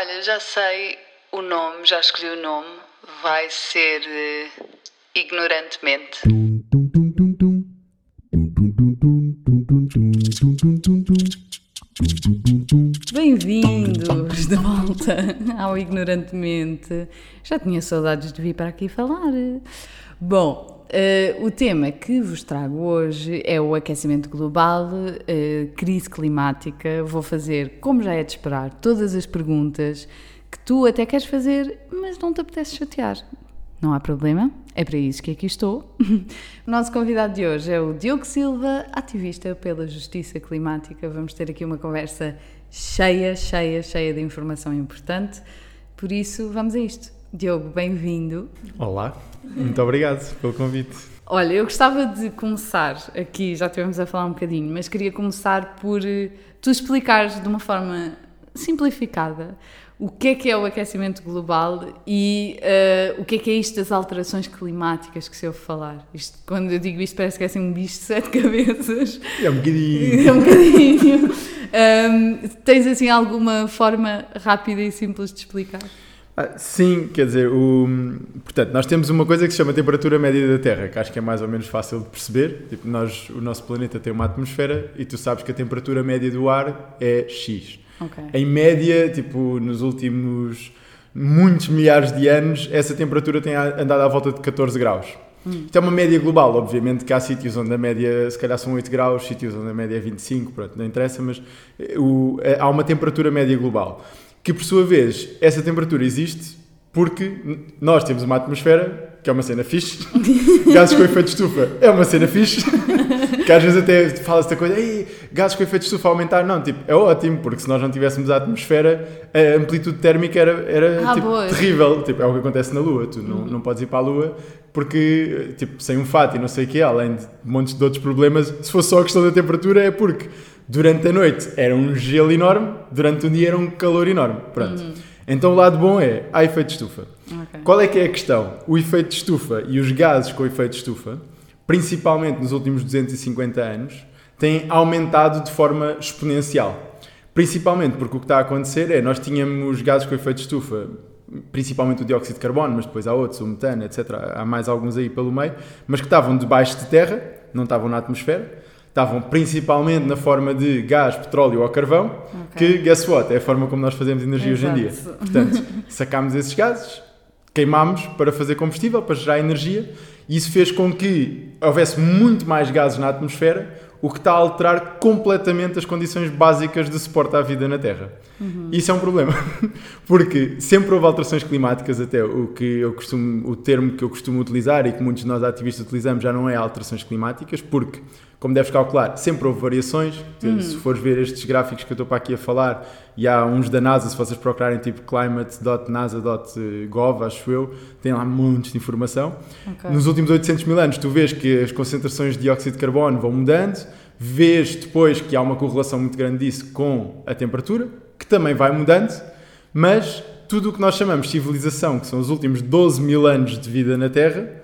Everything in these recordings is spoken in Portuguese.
Olha, já sei o nome, já escolhi o nome. Vai ser eh, Ignorantemente. Bem-vindos de volta ao Ignorantemente. Já tinha saudades de vir para aqui falar. Bom, uh, o tema que vos trago hoje é o aquecimento global, uh, crise climática. Vou fazer, como já é de esperar, todas as perguntas que tu até queres fazer, mas não te apetece chatear. Não há problema, é para isso que aqui estou. O nosso convidado de hoje é o Diogo Silva, ativista pela justiça climática. Vamos ter aqui uma conversa cheia, cheia, cheia de informação importante. Por isso, vamos a isto. Diogo, bem-vindo. Olá, muito obrigado pelo convite. Olha, eu gostava de começar aqui, já estivemos a falar um bocadinho, mas queria começar por eh, tu explicares de uma forma simplificada o que é que é o aquecimento global e uh, o que é que é isto das alterações climáticas que se ouve falar. Isto, quando eu digo isto parece que é assim um bicho de sete cabeças. É um bocadinho. É um bocadinho. um, tens assim alguma forma rápida e simples de explicar? Ah, sim, quer dizer, o, portanto, nós temos uma coisa que se chama temperatura média da Terra, que acho que é mais ou menos fácil de perceber. Tipo, nós, o nosso planeta tem uma atmosfera e tu sabes que a temperatura média do ar é X. Okay. Em média, tipo, nos últimos muitos milhares de anos, essa temperatura tem andado à volta de 14 graus. Hum. Isto é uma média global, obviamente que há sítios onde a média se calhar são 8 graus, sítios onde a média é 25, pronto, não interessa, mas eh, o, eh, há uma temperatura média global. Que por sua vez, essa temperatura existe porque nós temos uma atmosfera, que é uma cena fixe, gases com efeito de estufa é uma cena fixe, que às vezes até fala-se da coisa, Ei, gases com efeito de estufa aumentar. Não, tipo, é ótimo, porque se nós não tivéssemos a atmosfera, a amplitude térmica era, era Ah, tipo, terrível. Tipo, é o que acontece na Lua. Tu não, não podes ir para a Lua porque, tipo, sem um fato e não sei o quê, além de montes de outros problemas, se fosse só a questão da temperatura, é porque durante a noite era um gelo enorme, durante o dia era um calor enorme. Pronto. Então o lado bom é, há efeito de estufa. Ok. Qual é que é a questão? O efeito de estufa e os gases com efeito de estufa, principalmente nos últimos 250 anos, têm aumentado de forma exponencial. Principalmente porque o que está a acontecer é, nós tínhamos gases com efeito de estufa, principalmente o dióxido de carbono, mas depois há outros, o metano, etc. Há mais alguns aí pelo meio, mas que estavam debaixo de terra, não estavam na atmosfera, estavam principalmente na forma de gás, petróleo ou carvão, Ok. que, guess what, é a forma como nós fazemos energia hoje em dia. Exato. Portanto, sacámos esses gases, queimámos para fazer combustível, para gerar energia, e isso fez com que houvesse muito mais gases na atmosfera, o que está a alterar completamente as condições básicas de suporte à vida na Terra. Isso é um problema, porque sempre houve alterações climáticas, até o que eu costumo, o termo que eu costumo utilizar e que muitos de nós ativistas utilizamos já não é alterações climáticas, porque, como deves calcular, sempre houve variações. Se fores ver estes gráficos que eu estou para aqui a falar, e há uns da NASA, se vocês procurarem tipo climate.nasa.gov, acho eu, tem lá montes de informação. Ok. Nos últimos 800 mil anos, tu vês que as concentrações de dióxido de carbono vão mudando, vês depois que há uma correlação muito grande disso com a temperatura, que também vai mudando, mas tudo o que nós chamamos de civilização, que são os últimos 12 mil anos de vida na Terra,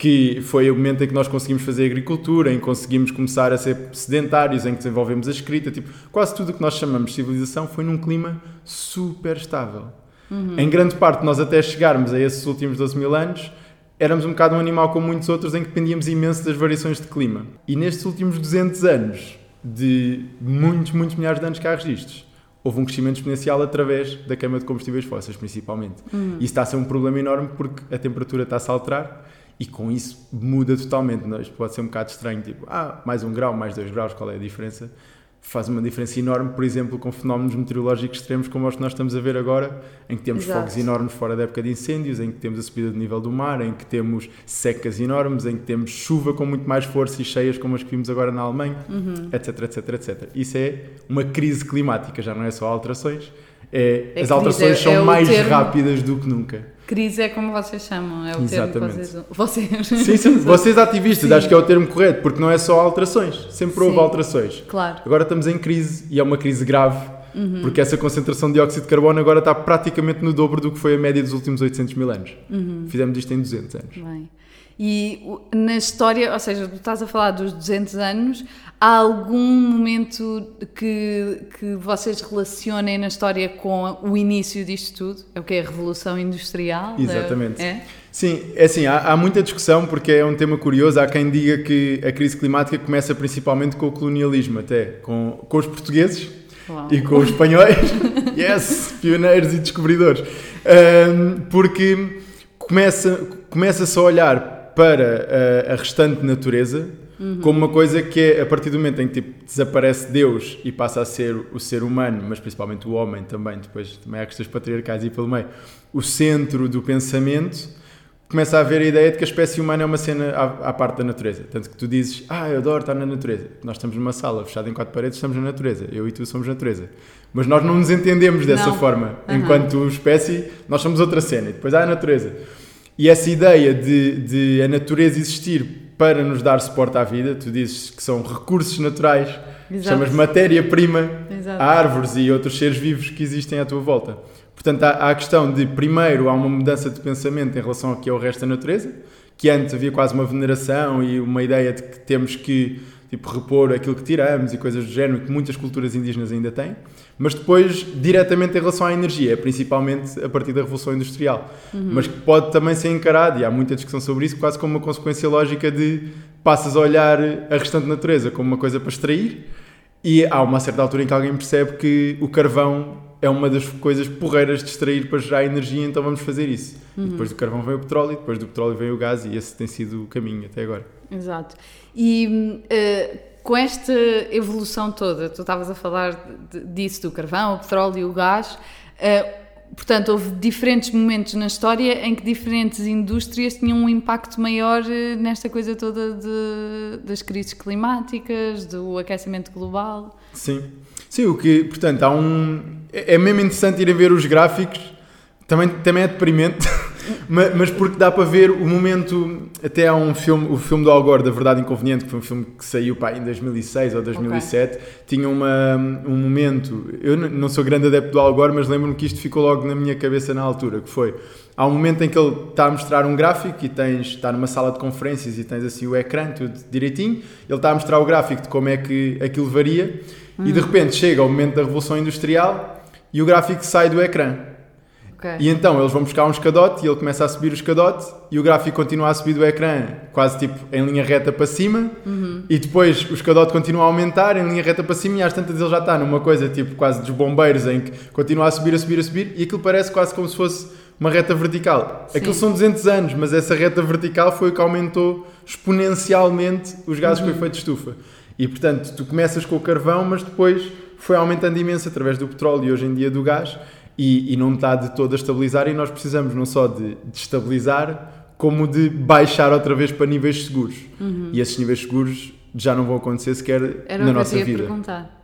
que foi o momento em que nós conseguimos fazer agricultura, em que conseguimos começar a ser sedentários, em que desenvolvemos a escrita, tipo, quase tudo o que nós chamamos de civilização foi num clima super estável. Em grande parte, nós até chegarmos a esses últimos 12 mil anos, éramos um bocado um animal como muitos outros em que dependíamos imenso das variações de clima. E nestes últimos 200 anos, de muitos, muitos milhares de anos que há registros, houve um crescimento exponencial através da queima de combustíveis fósseis, principalmente. E isso está a ser um problema enorme porque a temperatura está-se a alterar e com isso muda totalmente. Não é? Isto pode ser um bocado estranho, tipo, ah, mais um grau, mais dois graus, qual é a diferença? Faz uma diferença enorme, por exemplo, com fenómenos meteorológicos extremos como os que nós estamos a ver agora, em que temos Exato. fogos enormes fora da época de incêndios, em que temos a subida do nível do mar, em que temos secas enormes, em que temos chuva com muito mais força e cheias como as que vimos agora na Alemanha, etc, etc, etc. Isso é uma crise climática, já não é só alterações, é, É as alterações é- são é mais termo- rápidas do que nunca. Crise é como vocês chamam, é o Exatamente. termo que vocês... vocês. Sim, sim, vocês ativistas, Sim. acho que é o termo correto, porque não é só alterações, sempre houve alterações. Claro. Agora estamos em crise e é uma crise grave, Uhum. porque essa concentração de dióxido de carbono agora está praticamente no dobro do que foi a média dos últimos 800 mil anos. Uhum. Fizemos isto em 200 anos. Bem. E na história, ou seja, tu estás a falar dos 200 anos, há algum momento que, que vocês relacionem na história com o início disto tudo? É o que é a Revolução Industrial? Exatamente. É? Sim, é assim, há, há muita discussão porque é um tema curioso. Há quem diga que a crise climática começa principalmente com o colonialismo, até com, com os portugueses Uau. e com os espanhóis. yes, pioneiros e descobridores. Ahm, porque começa, começa-se a olhar para a, a restante natureza como uma coisa que é a partir do momento em que tipo, desaparece Deus e passa a ser o ser humano, mas principalmente o homem também, depois também há questões patriarcais e pelo meio, o centro do pensamento começa a haver a ideia de que a espécie humana é uma cena à, à parte da natureza. Tanto que tu dizes, ah, eu adoro estar na natureza. Nós estamos numa sala fechada em quatro paredes, estamos na natureza. Eu e tu somos natureza. Mas nós não nos entendemos dessa Não. forma. Aham. Enquanto espécie, nós somos outra cena. E depois há a natureza. E essa ideia de, de a natureza existir para nos dar suporte à vida, tu dizes que são recursos naturais, Exato. chamas matéria-prima, árvores e outros seres vivos que existem à tua volta. Portanto, há, há a questão de, primeiro, há uma mudança de pensamento em relação ao que é o resto da natureza, que antes havia quase uma veneração e uma ideia de que temos que tipo, repor aquilo que tiramos e coisas do género, que muitas culturas indígenas ainda têm, mas depois, diretamente em relação à energia, principalmente a partir da Revolução Industrial, mas que pode também ser encarado, e há muita discussão sobre isso, quase como uma consequência lógica de passas a olhar a restante natureza como uma coisa para extrair, e há uma certa altura em que alguém percebe que o carvão é uma das coisas porreiras de extrair para gerar energia, então vamos fazer isso. E depois do carvão vem o petróleo, depois do petróleo vem o gás, e esse tem sido o caminho até agora. Exato. E eh, com esta evolução toda, tu estavas a falar de- disso, do carvão, o petróleo e o gás, eh, portanto, houve diferentes momentos na história em que diferentes indústrias tinham um impacto maior eh, nesta coisa toda de- das crises climáticas, do aquecimento global. Sim. Sim, o que, portanto, há um. É é mesmo interessante irem ver os gráficos, também, também é deprimente, mas, mas porque dá para ver o momento. Até há um filme, o filme do Al Gore, da Verdade Inconveniente, que foi um filme que saiu pá, em 2006 ou 2007, tinha uma, um momento. Eu não sou grande adepto do Al Gore, mas lembro-me que isto ficou logo na minha cabeça na altura, que foi. Há um momento em que ele está a mostrar um gráfico e tens, está numa sala de conferências e tens assim o ecrã, tudo direitinho. Ele está a mostrar o gráfico de como é que aquilo varia e de repente chega o momento da Revolução Industrial e o gráfico sai do ecrã. Ok. E então eles vão buscar um escadote e ele começa a subir o escadote e o gráfico continua a subir do ecrã, quase tipo em linha reta para cima. E depois o escadote continua a aumentar em linha reta para cima e às tantas ele já está numa coisa tipo quase dos bombeiros em que continua a subir, a subir, a subir e aquilo parece quase como se fosse uma reta vertical. Sim. Aquilo são 200 anos, mas essa reta vertical foi o que aumentou exponencialmente os gases com efeito de estufa. E portanto, tu começas com o carvão, mas depois foi aumentando imenso através do petróleo e hoje em dia do gás e, e não está de todo a estabilizar e nós precisamos não só de, de estabilizar como de baixar outra vez para níveis seguros. E esses níveis seguros já não vão acontecer sequer Era na nossa vida. perguntar.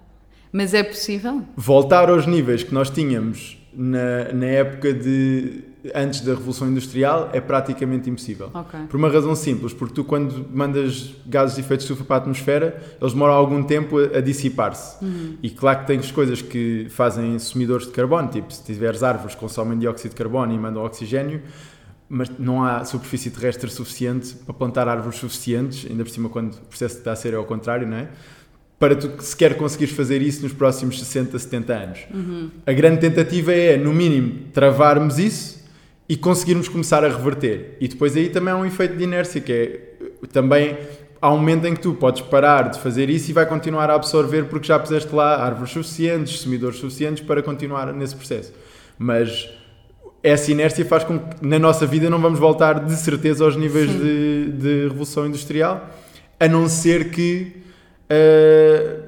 Mas é possível? Voltar aos níveis que nós tínhamos na, na época de antes da Revolução Industrial é praticamente impossível. Ok. Por uma razão simples, porque tu quando mandas gases de efeito de estufa para a atmosfera, eles demoram algum tempo a, a dissipar-se. E claro que tens coisas que fazem sumidores de carbono, tipo se tiveres árvores que consomem dióxido de carbono e mandam oxigênio, mas não há superfície terrestre suficiente para plantar árvores suficientes, ainda por cima quando o processo está a ser ao contrário, não é? Para tu sequer conseguires fazer isso nos próximos 60, 70 anos. A grande tentativa é, no mínimo, travarmos isso e conseguirmos começar a reverter. E depois aí também há um efeito de inércia, que é também há um momento em que tu podes parar de fazer isso e vai continuar a absorver porque já puseste lá árvores suficientes, sumidores suficientes para continuar nesse processo. Mas essa inércia faz com que na nossa vida não vamos voltar de certeza aos níveis de, de revolução industrial, a não ser que uh,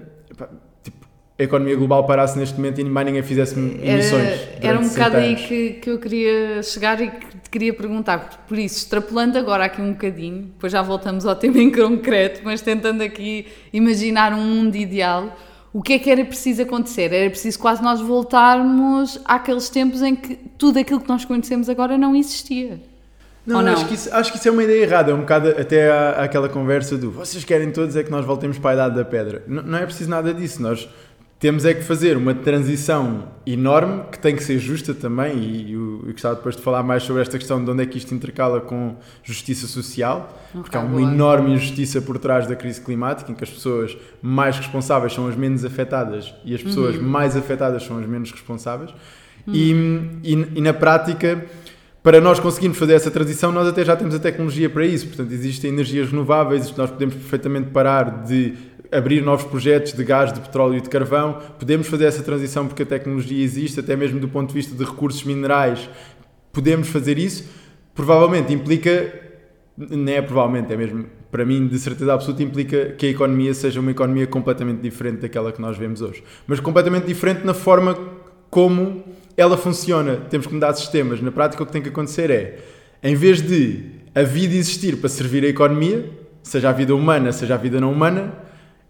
a economia global parasse neste momento e mais ninguém fizesse emissões. Era, era um bocado 60 aí anos. que, que eu queria chegar e que te queria perguntar. Por isso, extrapolando agora aqui um bocadinho, depois já voltamos ao tema em concreto, mas tentando aqui imaginar um mundo ideal, o que é que era preciso acontecer? Era preciso quase nós voltarmos àqueles tempos em que tudo aquilo que nós conhecemos agora não existia. Não, não? Acho, que isso, acho que isso é uma ideia errada. É um bocado até há aquela conversa do vocês querem todos é que nós voltemos para a idade da pedra. N- não é preciso nada disso. Nós temos é que fazer uma transição enorme que tem que ser justa também e eu, eu gostava depois de falar mais sobre esta questão de onde é que isto intercala com justiça social porque há uma boa. enorme injustiça por trás da crise climática em que as pessoas mais responsáveis são as menos afetadas e as pessoas mais afetadas são as menos responsáveis e, e, e na prática para nós conseguirmos fazer essa transição, nós até já temos a tecnologia para isso. Portanto, existem energias renováveis, nós podemos perfeitamente parar de abrir novos projetos de gás, de petróleo e de carvão. Podemos fazer essa transição porque a tecnologia existe, até mesmo do ponto de vista de recursos minerais. Podemos fazer isso. Provavelmente implica, não é provavelmente, é mesmo para mim, de certeza absoluta, implica que a economia seja uma economia completamente diferente daquela que nós vemos hoje. Mas completamente diferente na forma como ela funciona. Temos que mudar sistemas. Na prática, o que tem que acontecer é, em vez de a vida existir para servir a economia, seja a vida humana, seja a vida não humana,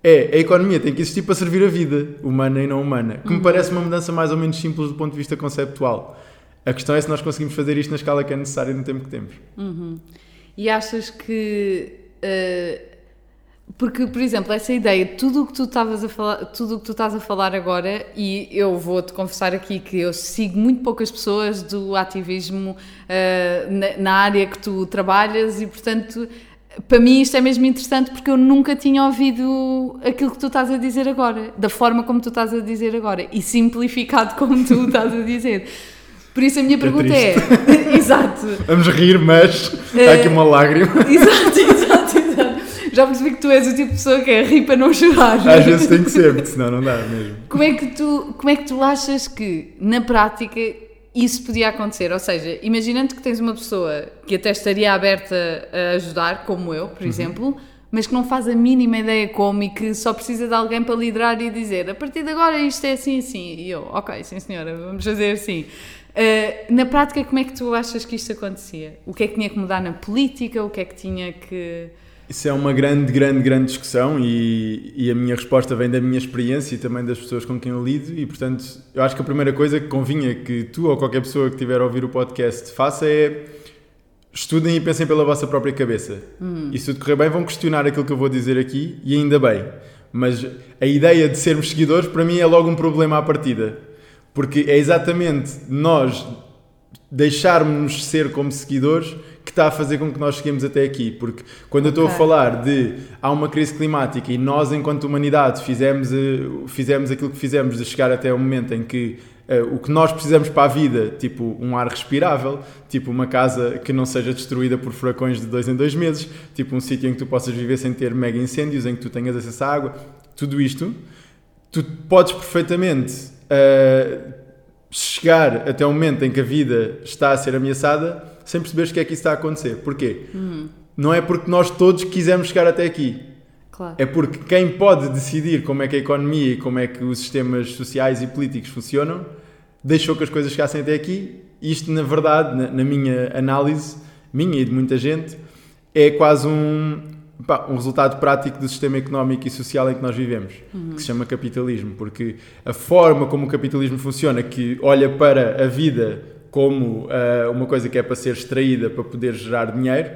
é a economia tem que existir para servir a vida humana e não humana. Que me parece uma mudança mais ou menos simples do ponto de vista conceptual. A questão é se nós conseguimos fazer isto na escala que é necessária no tempo que temos. E achas que. eh, porque, por exemplo, essa ideia, tudo o que tu estavas a falar, tudo o que tu estás a falar agora, e eu vou-te confessar aqui que eu sigo muito poucas pessoas do ativismo eh, na, na área que tu trabalhas e, portanto, para mim isto é mesmo interessante porque eu nunca tinha ouvido aquilo que tu estás a dizer agora, da forma como tu estás a dizer agora, e simplificado como tu estás a dizer. Por isso a minha pergunta é, exato, Vamos rir, mas há aqui uma lágrima. exato, exato, exato. Já percebi que tu és o tipo de pessoa que é rir para não chorar. Às vezes tem que ser, porque senão não dá mesmo. Como é que tu, como é que tu achas que, na prática, isso podia acontecer? Ou seja, imaginando que tens uma pessoa que até estaria aberta a ajudar, como eu, por exemplo, mas que não faz a mínima ideia como e que só precisa de alguém para liderar e dizer a partir de agora isto é assim assim. E eu, ok, sim senhora, vamos fazer assim. Uh, na prática, como é que tu achas que isto acontecia? O que é que tinha que mudar na política? O que é que tinha que. Isso é uma grande, grande, grande discussão e, e a minha resposta vem da minha experiência e também das pessoas com quem eu lido e, portanto, eu acho que a primeira coisa que convinha que tu ou qualquer pessoa que estiver a ouvir o podcast faça é estudem e pensem pela vossa própria cabeça. E se tudo correr bem, vão questionar aquilo que eu vou dizer aqui e ainda bem. Mas a ideia de sermos seguidores, para mim, é logo um problema à partida. Porque é exatamente nós deixarmos-nos ser como seguidores que está a fazer com que nós cheguemos até aqui. Porque quando eu estou a falar de há uma crise climática e nós, enquanto humanidade, fizemos, eh, fizemos aquilo que fizemos de chegar até o momento em que eh, o que nós precisamos para a vida, tipo um ar respirável, tipo uma casa que não seja destruída por furacões de dois em dois meses, tipo um sítio em que tu possas viver sem ter mega incêndios, em que tu tenhas acesso à água, tudo isto, tu podes perfeitamente eh, chegar até o momento em que a vida está a ser ameaçada sem perceberes que é que isso está a acontecer. Porquê? Não é porque nós todos quisemos chegar até aqui. Claro. É porque quem pode decidir como é que a economia e como é que os sistemas sociais e políticos funcionam deixou que as coisas chegassem até aqui. Isto, na verdade, na, na minha análise, minha e de muita gente, é quase um, pá, um resultado prático do sistema económico e social em que nós vivemos, que se chama capitalismo. Porque a forma como o capitalismo funciona, que olha para a vida como ah, uma coisa que é para ser extraída para poder gerar dinheiro,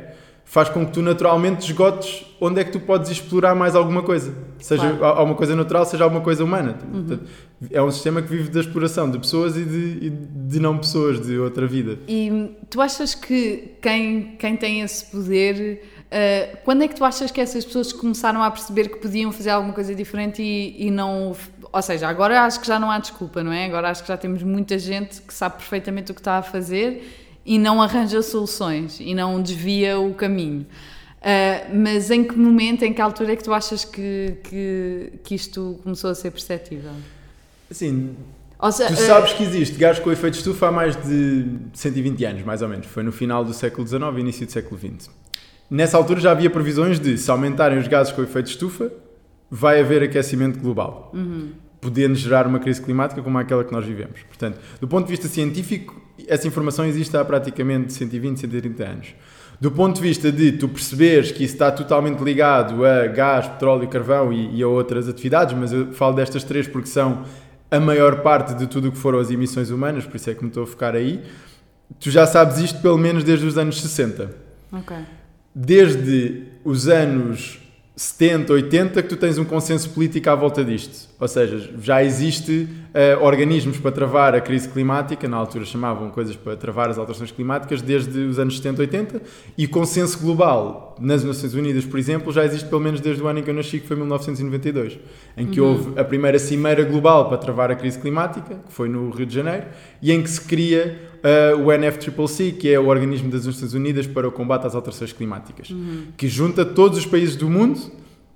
faz com que tu naturalmente esgotes onde é que tu podes explorar mais alguma coisa. Seja Claro. alguma coisa natural, seja alguma coisa humana. Portanto, é um sistema que vive da exploração de pessoas e de, e de não pessoas, de outra vida. E tu achas que quem, quem tem esse poder, eh, quando é que tu achas que essas pessoas começaram a perceber que podiam fazer alguma coisa diferente e, e não. Ou seja, agora acho que já não há desculpa, não é? Agora acho que já temos muita gente que sabe perfeitamente o que está a fazer e não arranja soluções e não desvia o caminho. Eh, mas em que momento, em que altura é que tu achas que, que, que isto começou a ser perceptível? Assim, se- tu eh, sabes que existe gás com efeito estufa há mais de 120 anos, mais ou menos. Foi no final do século XIX e início do século XX. Nessa altura já havia previsões de, se aumentarem os gases com efeito estufa, vai haver aquecimento global. Podendo gerar uma crise climática como aquela que nós vivemos. Portanto, do ponto de vista científico, essa informação existe há praticamente 120, 130 anos. Do ponto de vista de tu perceberes que isso está totalmente ligado a gás, petróleo, carvão e, e a outras atividades, mas eu falo destas três porque são a maior parte de tudo o que foram as emissões humanas, por isso é que me estou a focar aí. Tu já sabes isto pelo menos desde os anos 60 Ok. Desde os anos 70, 80 que tu tens um consenso político à volta disto. Ou seja, já existe uh, organismos para travar a crise climática, na altura chamavam coisas para travar as alterações climáticas, desde os anos 70, 80, e consenso global nas Nações Unidas, por exemplo, já existe pelo menos desde o ano em que eu nasci, que foi 1992, em que uhum. houve a primeira cimeira global para travar a crise climática, que foi no Rio de Janeiro, e em que se cria uh, o NFCCC, que é o Organismo das Nações Unidas para o Combate às Alterações Climáticas, uhum. que junta todos os países do mundo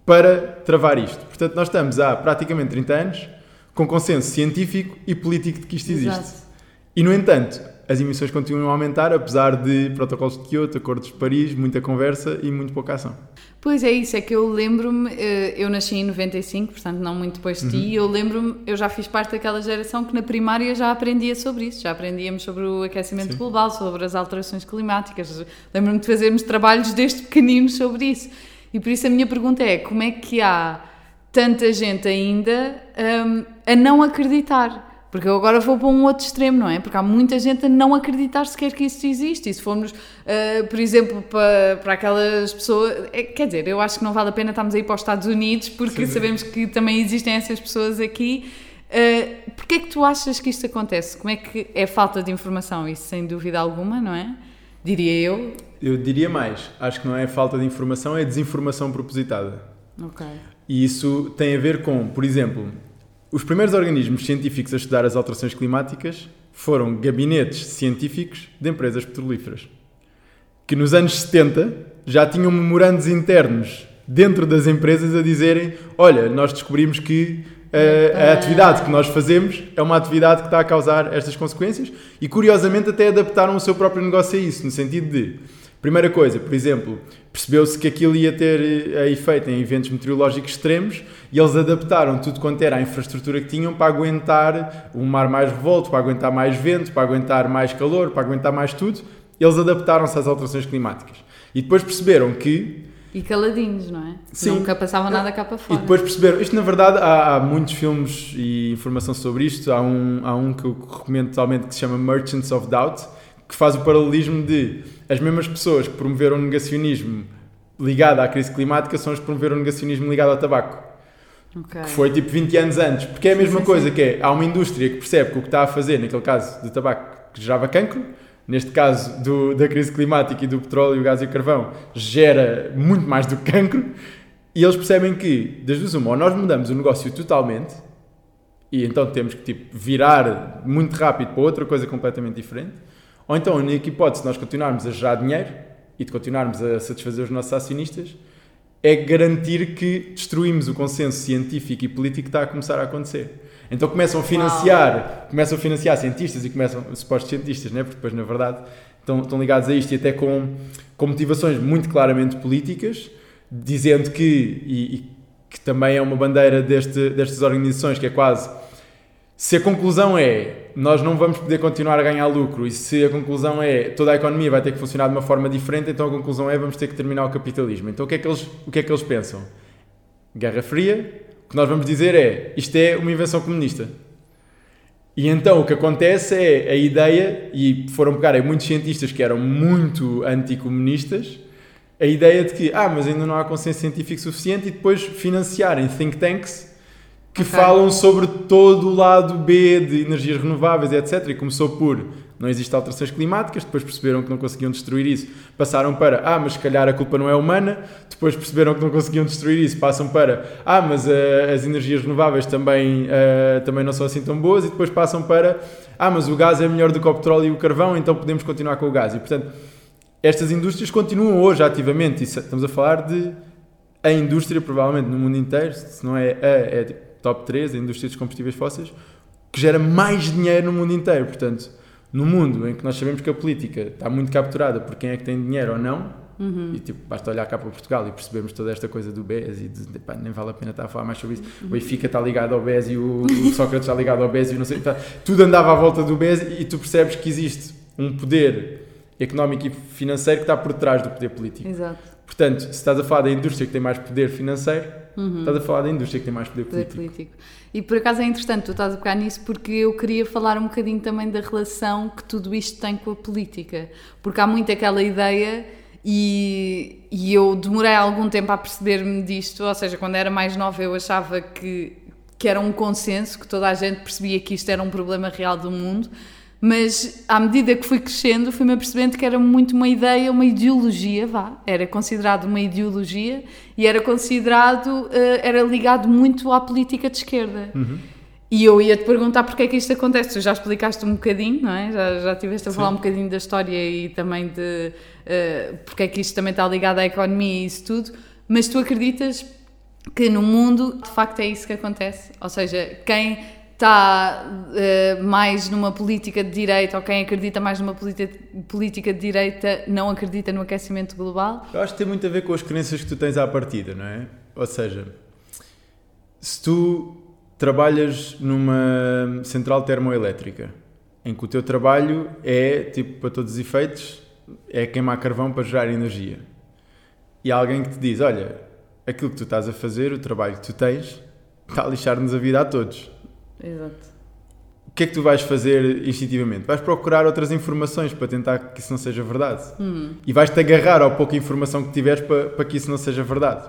para travar isto. Portanto, nós estamos há praticamente 30 anos com consenso científico e político de que isto existe. Exato. E, no entanto, as emissões continuam a aumentar, apesar de protocolos de Kyoto, acordos de Paris, muita conversa e muito pouca ação. Pois é isso, é que eu lembro-me, eh, eu nasci em 95, portanto não muito depois de ti, uhum. eu lembro-me, eu já fiz parte daquela geração que na primária já aprendia sobre isso, já aprendíamos sobre o aquecimento Sim. global, sobre as alterações climáticas, lembro-me de fazermos trabalhos desde pequeninos sobre isso. E por isso a minha pergunta é, como é que há tanta gente ainda um, a não acreditar? Porque eu agora vou para um outro extremo, não é? Porque há muita gente a não acreditar sequer que isso existe. E se formos, uh, por exemplo, para, para aquelas pessoas. É, quer dizer, eu acho que não vale a pena estarmos aí para os Estados Unidos, porque Sim. sabemos que também existem essas pessoas aqui. Uh, Porquê é que tu achas que isto acontece? Como é que é falta de informação? Isso sem dúvida alguma, não é? Diria eu. Eu diria mais. Acho que não é falta de informação, é desinformação propositada. Ok. E isso tem a ver com, por exemplo, os primeiros organismos científicos a estudar as alterações climáticas foram gabinetes científicos de empresas petrolíferas, que nos anos 70 já tinham memorandos internos dentro das empresas a dizerem: olha, nós descobrimos que uh, a atividade que nós fazemos é uma atividade que está a causar estas consequências e, curiosamente, até adaptaram o seu próprio negócio a isso, no sentido de Primeira coisa, por exemplo, percebeu-se que aquilo ia ter eh, efeito em eventos meteorológicos extremos e eles adaptaram tudo quanto era a infraestrutura que tinham para aguentar um mar mais revolto, para aguentar mais vento, para aguentar mais calor, para aguentar mais tudo. Eles adaptaram-se às alterações climáticas. E depois perceberam que e caladinhos, não é? Sim. Nunca passava nada cá para fora. E depois perceberam, isto na verdade há, há, muitos filmes e informação sobre isto. Há um, há um que eu recomendo totalmente que se chama Merchants of Doubt, que faz o paralelismo de as mesmas pessoas que promoveram o negacionismo ligado à crise climática são as que promoveram o negacionismo ligado ao tabaco. Okay. Que foi tipo 20 anos antes. Porque é a mesma sim, coisa sim. que é, há uma indústria que percebe que o que está a fazer, naquele caso do tabaco, que gerava cancro, neste caso do, da crise climática e do petróleo, o gás e o carvão, gera muito mais do que cancro, e eles percebem que, das duas uma, ou nós mudamos o negócio totalmente, e então temos que tipo, virar muito rápido para outra coisa completamente diferente, ou então, a única hipótese de nós continuarmos a gerar dinheiro e de continuarmos a satisfazer os nossos acionistas é garantir que destruímos o consenso científico e político que está a começar a acontecer. Então começam a financiar, Uau. começam a financiar cientistas e começam, supostos cientistas, né? porque depois na verdade estão, estão ligados a isto e até com, com motivações muito claramente políticas, dizendo que, e, e que também é uma bandeira deste, destas organizações, que é quase se a conclusão é nós não vamos poder continuar a ganhar lucro e se a conclusão é toda a economia vai ter que funcionar de uma forma diferente, então a conclusão é vamos ter que terminar o capitalismo. Então o que é que eles, o que é que eles pensam? Guerra Fria, o que nós vamos dizer é isto é uma invenção comunista. E então o que acontece é a ideia, e foram pegar aí muitos cientistas que eram muito anticomunistas, a ideia de que, ah, mas ainda não há consenso científico suficiente e depois financiarem think tanks que okay. falam sobre todo o lado B de energias renováveis, etc. E começou por não existem alterações climáticas, depois perceberam que não conseguiam destruir isso, passaram para ah, mas se calhar a culpa não é humana, depois perceberam que não conseguiam destruir isso, passam para ah, mas uh, as energias renováveis também, uh, também não são assim tão boas, e depois passam para ah, mas o gás é melhor do que o petróleo e o carvão, então podemos continuar com o gás. E portanto, estas indústrias continuam hoje ativamente, e estamos a falar de a indústria, provavelmente no mundo inteiro, se não é a, é tipo, top 3, a indústria dos combustíveis fósseis, que gera mais dinheiro no mundo inteiro. Portanto, no mundo em que nós sabemos que a política está muito capturada por quem é que tem dinheiro ou não, uhum. e tipo, basta olhar cá para Portugal e percebemos toda esta coisa do BES e de, pá, nem vale a pena estar a falar mais sobre isso. Uhum. O Benfica está ligado ao BES e o, o Sócrates está ligado ao BES e não sei, tá, tudo andava à volta do BES e tu percebes que existe um poder económico e financeiro que está por trás do poder político. Exato. Portanto, se estás a falar da indústria que tem mais poder financeiro, uhum. estás a falar da indústria que tem mais poder, poder político. político. E por acaso é interessante tu estás a pegar nisso porque eu queria falar um bocadinho também da relação que tudo isto tem com a política. Porque há muito aquela ideia, E, e eu demorei algum tempo a perceber-me disto, ou seja, quando era mais nova eu achava que, que era um consenso, que toda a gente percebia que isto era um problema real do mundo, mas à medida que fui crescendo fui-me apercebendo que era muito uma ideia, uma ideologia, vá, era considerado uma ideologia e era considerado, eh, era ligado muito à política de esquerda. Uhum. E eu ia te perguntar porque é que isto acontece. Tu já explicaste um bocadinho, não é? Já, já tiveste a falar Sim. um bocadinho da história e também de uh, porque é que isto também está ligado à economia e isso tudo. Mas tu acreditas que no mundo de facto é isso que acontece? Ou seja, quem está uh, mais numa política de direita ou quem acredita mais numa política, política de direita não acredita no aquecimento global? Eu acho que tem muito a ver com as crenças que tu tens à partida, não é? Ou seja, se tu trabalhas numa central termoelétrica em que o teu trabalho é, tipo, para todos os efeitos, é queimar carvão para gerar energia. E há alguém que te diz: Olha, aquilo que tu estás a fazer, o trabalho que tu tens, está a lixar-nos a vida a todos. Exato. O que é que tu vais fazer instintivamente? Vais procurar outras informações para tentar que isso não seja verdade. E vais-te agarrar ao pouca informação que tiveres para, para que isso não seja verdade.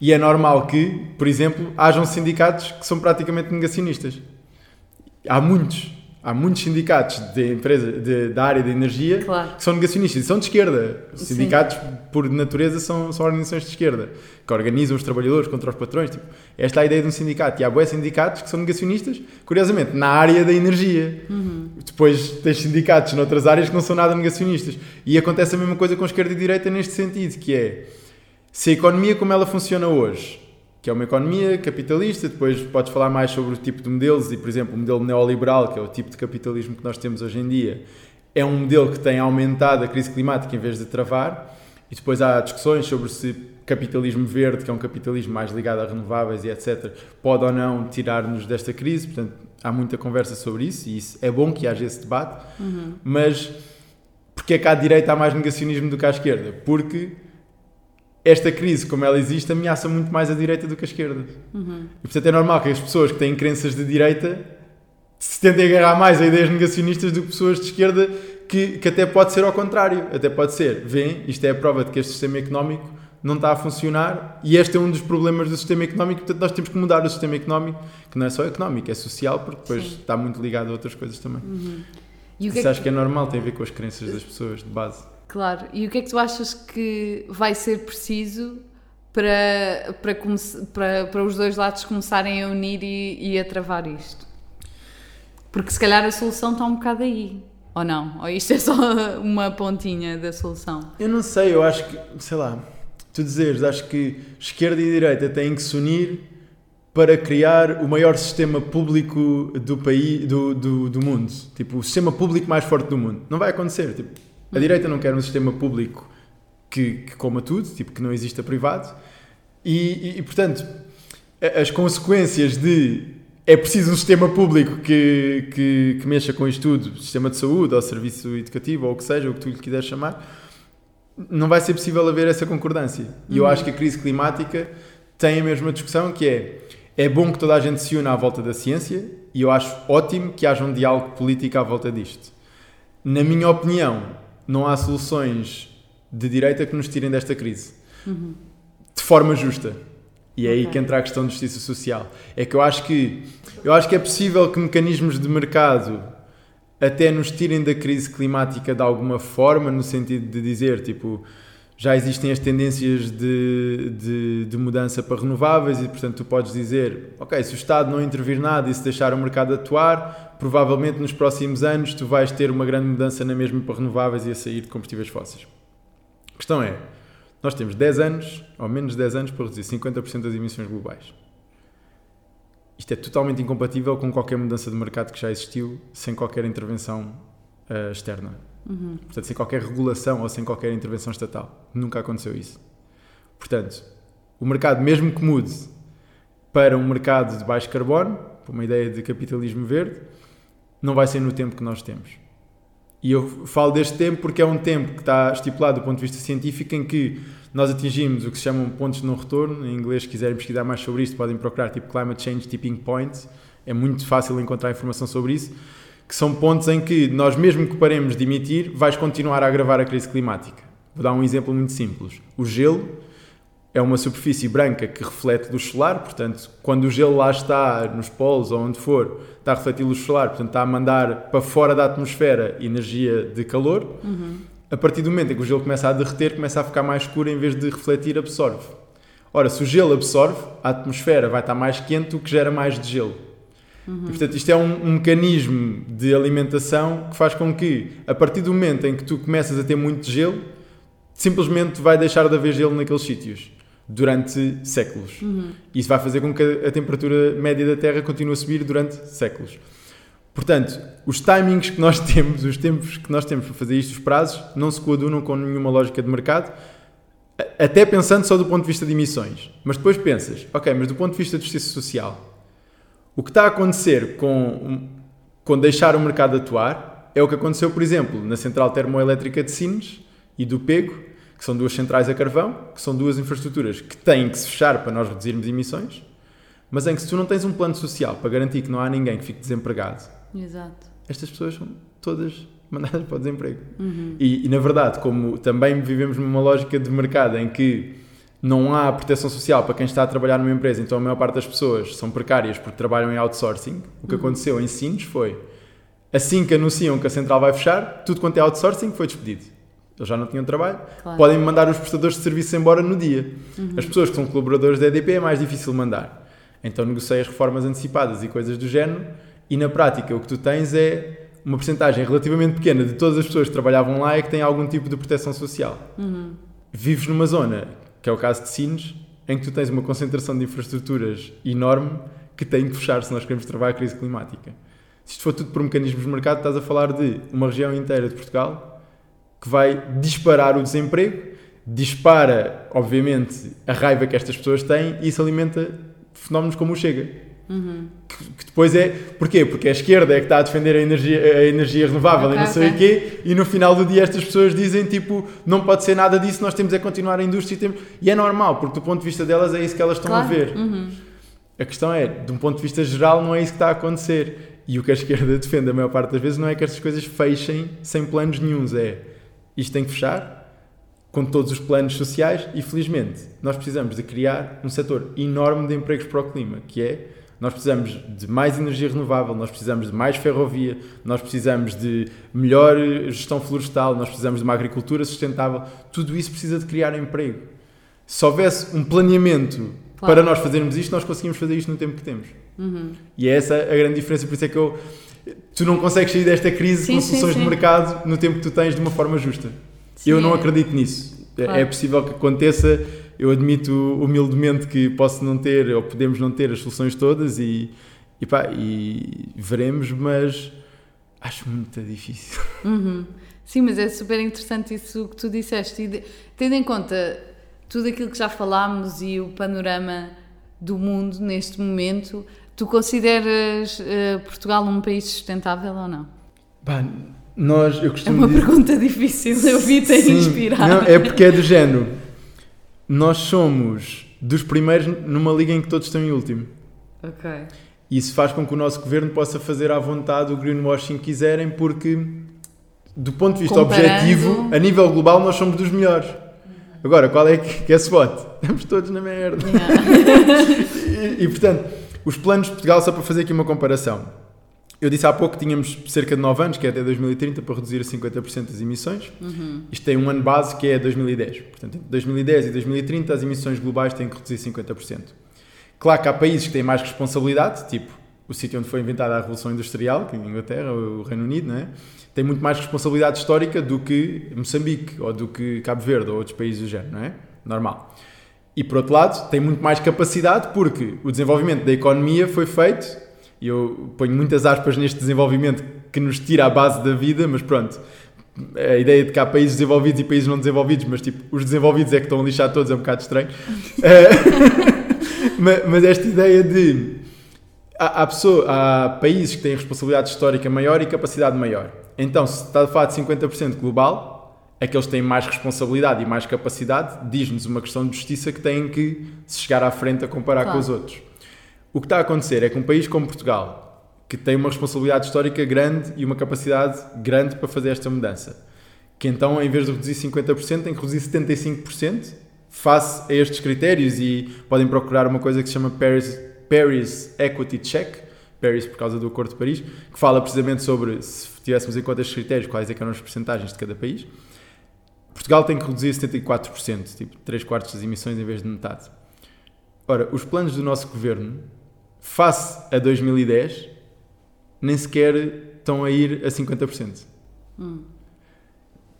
E é normal que, por exemplo, hajam sindicatos que são praticamente negacionistas. Há muitos. Há muitos sindicatos de empresa, de- da área da energia Claro. que são negacionistas e são de esquerda. Os Sim. sindicatos, por natureza, são, são organizações de esquerda que organizam os trabalhadores contra os patrões. Tipo, esta é a ideia de um sindicato. E há boas sindicatos que são negacionistas, curiosamente, na área da energia. Depois tens sindicatos noutras áreas que não são nada negacionistas. E acontece a mesma coisa com esquerda e direita neste sentido, que é se a economia como ela funciona hoje, que é uma economia capitalista, depois podes falar mais sobre o tipo de modelos e, por exemplo, o modelo neoliberal, que é o tipo de capitalismo que nós temos hoje em dia, é um modelo que tem aumentado a crise climática em vez de travar. E depois há discussões sobre se capitalismo verde, que é um capitalismo mais ligado a renováveis e etc., pode ou não tirar-nos desta crise. Portanto, há muita conversa sobre isso e isso é bom que haja esse debate. Mas porque é que à direita há mais negacionismo do que à esquerda? Porque esta crise, como ela existe, ameaça muito mais a direita do que a esquerda. E portanto é normal que as pessoas que têm crenças de direita se tentem agarrar mais a ideias negacionistas do que pessoas de esquerda que, que até pode ser ao contrário. Até pode ser, vêem, isto é a prova de que este sistema económico não está a funcionar e este é um dos problemas do sistema económico, portanto nós temos que mudar o sistema económico, que não é só económico, é social, porque depois Sim. está muito ligado a outras coisas também. E o que Isso é acho que é normal, tem a ver com as crenças das pessoas, de base. Claro. E o que é que tu achas que vai ser preciso para, para, para, para os dois lados começarem a unir e, e a travar isto? Porque se calhar a solução está um bocado aí. Ou não? Ou isto é só uma pontinha da solução? Eu não sei, eu acho que, sei lá, tu dizeres, acho que esquerda e direita têm que se unir para criar o maior sistema público do país, do, do, do mundo. Tipo, o sistema público mais forte do mundo. Não vai acontecer. Tipo, a direita não quer um sistema público que, que coma tudo, tipo, que não exista privado. E, e, e, portanto, as consequências de é preciso um sistema público que, que, que mexa com isto tudo, sistema de saúde, ou serviço educativo, ou o que seja, o que tu lhe quiseres chamar, não vai ser possível haver essa concordância. E eu acho que a crise climática tem a mesma discussão, que é é bom que toda a gente se una à volta da ciência e eu acho ótimo que haja um diálogo político à volta disto. Na minha opinião, não há soluções de direita que nos tirem desta crise. De forma justa. E é aí Ok. que entra a questão de justiça social. É que eu acho que eu acho que é possível que mecanismos de mercado até nos tirem da crise climática de alguma forma, no sentido de dizer, tipo, já existem as tendências de, de, de mudança para renováveis e, portanto, tu podes dizer, ok, se o Estado não intervir nada e se deixar o mercado atuar, provavelmente nos próximos anos tu vais ter uma grande mudança na mesma para renováveis e a sair de combustíveis fósseis. A questão é, nós temos 10 anos, ou menos de 10 anos, para reduzir 50% das emissões globais. Isto é totalmente incompatível com qualquer mudança de mercado que já existiu, sem qualquer intervenção eh, externa. Portanto, sem qualquer regulação ou sem qualquer intervenção estatal. Nunca aconteceu isso. Portanto, o mercado, mesmo que mude para um mercado de baixo carbono, para uma ideia de capitalismo verde, não vai ser no tempo que nós temos. E eu falo deste tempo porque é um tempo que está estipulado do ponto de vista científico em que nós atingimos o que se chamam pontos de não retorno. Em inglês, se quiserem pesquisar mais sobre isto, podem procurar tipo Climate Change Tipping Point. É muito fácil encontrar informação sobre isso. Que são pontos em que nós, mesmo que paremos de emitir, vais continuar a agravar a crise climática. Vou dar um exemplo muito simples. O gelo é uma superfície branca que reflete luz solar, portanto, quando o gelo lá está, nos polos ou onde for, está a refletir luz solar, portanto, está a mandar para fora da atmosfera energia de calor. Uhum. A partir do momento em que o gelo começa a derreter, começa a ficar mais escuro em vez de refletir, absorve. Ora, se o gelo absorve, a atmosfera vai estar mais quente, o que gera mais de gelo. Uhum. E, portanto, isto é um, um, mecanismo de alimentação que faz com que, a partir do momento em que tu começas a ter muito gelo, simplesmente vai deixar de haver gelo naqueles sítios durante séculos. Uhum. Isso vai fazer com que a temperatura média da Terra continue a subir durante séculos. Portanto, os timings que nós temos, os tempos que nós temos para fazer isto, os prazos, não se coadunam com nenhuma lógica de mercado, até pensando só do ponto de vista de emissões. Mas depois pensas, ok, mas do ponto de vista de justiça social, o que está a acontecer com, com deixar o mercado atuar é o que aconteceu, por exemplo, na central termoelétrica de Sines e do Pego, que são duas centrais a carvão, que são duas infraestruturas que têm que se fechar para nós reduzirmos emissões, mas em que se tu não tens um plano social para garantir que não há ninguém que fique desempregado, Exato. estas pessoas são todas mandadas para o desemprego. Uhum. E, e, na verdade, como também vivemos numa lógica de mercado em que não há proteção social para quem está a trabalhar numa empresa, então a maior parte das pessoas são precárias porque trabalham em outsourcing, o que uhum. aconteceu em Sines foi assim que anunciam que a central vai fechar, tudo quanto é outsourcing foi despedido. Eles já não tinham trabalho, claro. podem mandar os prestadores de serviço embora no dia. Uhum. As pessoas que são colaboradores da EDP é mais difícil mandar. Então negociei as reformas antecipadas e coisas do género, e na prática o que tu tens é uma porcentagem relativamente pequena de todas as pessoas que trabalhavam lá é que têm algum tipo de proteção social. Uhum. Vives numa zona, que é o caso de Sines, em que tu tens uma concentração de infraestruturas enorme que tem que fechar se nós queremos travar a crise climática. Se isto for tudo por mecanismos de mercado, estás a falar de uma região inteira de Portugal que vai disparar o desemprego, dispara, obviamente, a raiva que estas pessoas têm e isso alimenta fenómenos como o Chega. Uhum. Que, que, depois é. Porquê? Porque a esquerda é que está a defender a energia, a energia renovável okay, e não sei okay. o quê, e no final do dia estas pessoas dizem tipo: não pode ser nada disso, nós temos é continuar a indústria. E, temos... e é normal, porque do ponto de vista delas é isso que elas estão claro. a ver. Uhum. A questão é, de um ponto de vista geral, não é isso que está a acontecer. E o que a esquerda defende a maior parte das vezes não é que estas coisas fechem sem planos nenhums, é isto tem que fechar com todos os planos sociais e felizmente nós precisamos de criar um setor enorme de empregos para o clima, que é nós precisamos de mais energia renovável, nós precisamos de mais ferrovia, nós precisamos de melhor gestão florestal, nós precisamos de uma agricultura sustentável. Tudo isso precisa de criar emprego. Se houvesse um planeamento claro. para nós fazermos isto, nós conseguimos fazer isto no tempo que temos. Uhum. E é essa a grande diferença, por isso é que eu tu não consegues sair desta crise sim, com soluções sim, sim. de mercado no tempo que tu tens de uma forma justa. eu não acredito nisso. É, claro. É possível que aconteça. Eu admito humildemente que posso não ter ou podemos não ter as soluções todas e, e, pá, e veremos, mas acho muito difícil. Uhum. Sim, mas é super interessante isso que tu disseste. E tendo em conta tudo aquilo que já falámos e o panorama do mundo neste momento, Tu consideras uh, Portugal um país sustentável ou não? Bah, nós, eu costumo É uma dizer... pergunta difícil, eu vi-te a inspirar. Não, é porque é do género. Nós somos dos primeiros numa liga em que todos estão em último. Ok. E isso faz com que o nosso governo possa fazer à vontade o greenwashing que quiserem, porque, do ponto de vista Comparando... objetivo, a nível global, nós somos dos melhores. Agora, qual é que é esse voto? Estamos todos na merda. Yeah. e, e, portanto, os planos de Portugal, só para fazer aqui uma comparação. Eu disse há pouco que tínhamos cerca de 9 anos, que é até 2030, para reduzir a 50% as emissões. Uhum. Isto tem um ano base que é 2010. Portanto, entre 2010 e 2030 as emissões globais têm que reduzir 50%. Claro que há países que têm mais responsabilidade, tipo o sítio onde foi inventada a Revolução Industrial, que é a Inglaterra, o Reino Unido, não é? tem muito mais responsabilidade histórica do que Moçambique, ou do que Cabo Verde, ou outros países do género, não é? Normal. E por outro lado, tem muito mais capacidade porque o desenvolvimento da economia foi feito, e eu ponho muitas aspas neste desenvolvimento que nos tira a base da vida, mas pronto, a ideia de que há países desenvolvidos e países não desenvolvidos, mas tipo, os desenvolvidos é que estão a lixar todos, é um bocado estranho. Eh, mas esta ideia de há, há, pessoa, há países que têm responsabilidade histórica maior e capacidade maior. Então, se está a falar de 50% global, aqueles que têm mais responsabilidade e mais capacidade, diz-nos uma questão de justiça que têm que se chegar à frente a comparar claro. com os outros. O que está a acontecer é que um país como Portugal, que tem uma responsabilidade histórica grande e uma capacidade grande para fazer esta mudança, que então, em vez de reduzir 50%, tem que reduzir 75% face a estes critérios e podem procurar uma coisa que se chama Paris, Paris Equity Check, Paris por causa do Acordo de Paris, que fala precisamente sobre, se tivéssemos em conta estes critérios, quais é que eram as percentagens de cada país. Portugal tem que reduzir 74%, tipo 3 quartos das emissões em vez de metade. Ora, os planos do nosso governo, face a 2010, nem sequer estão a ir a 50%. Hum.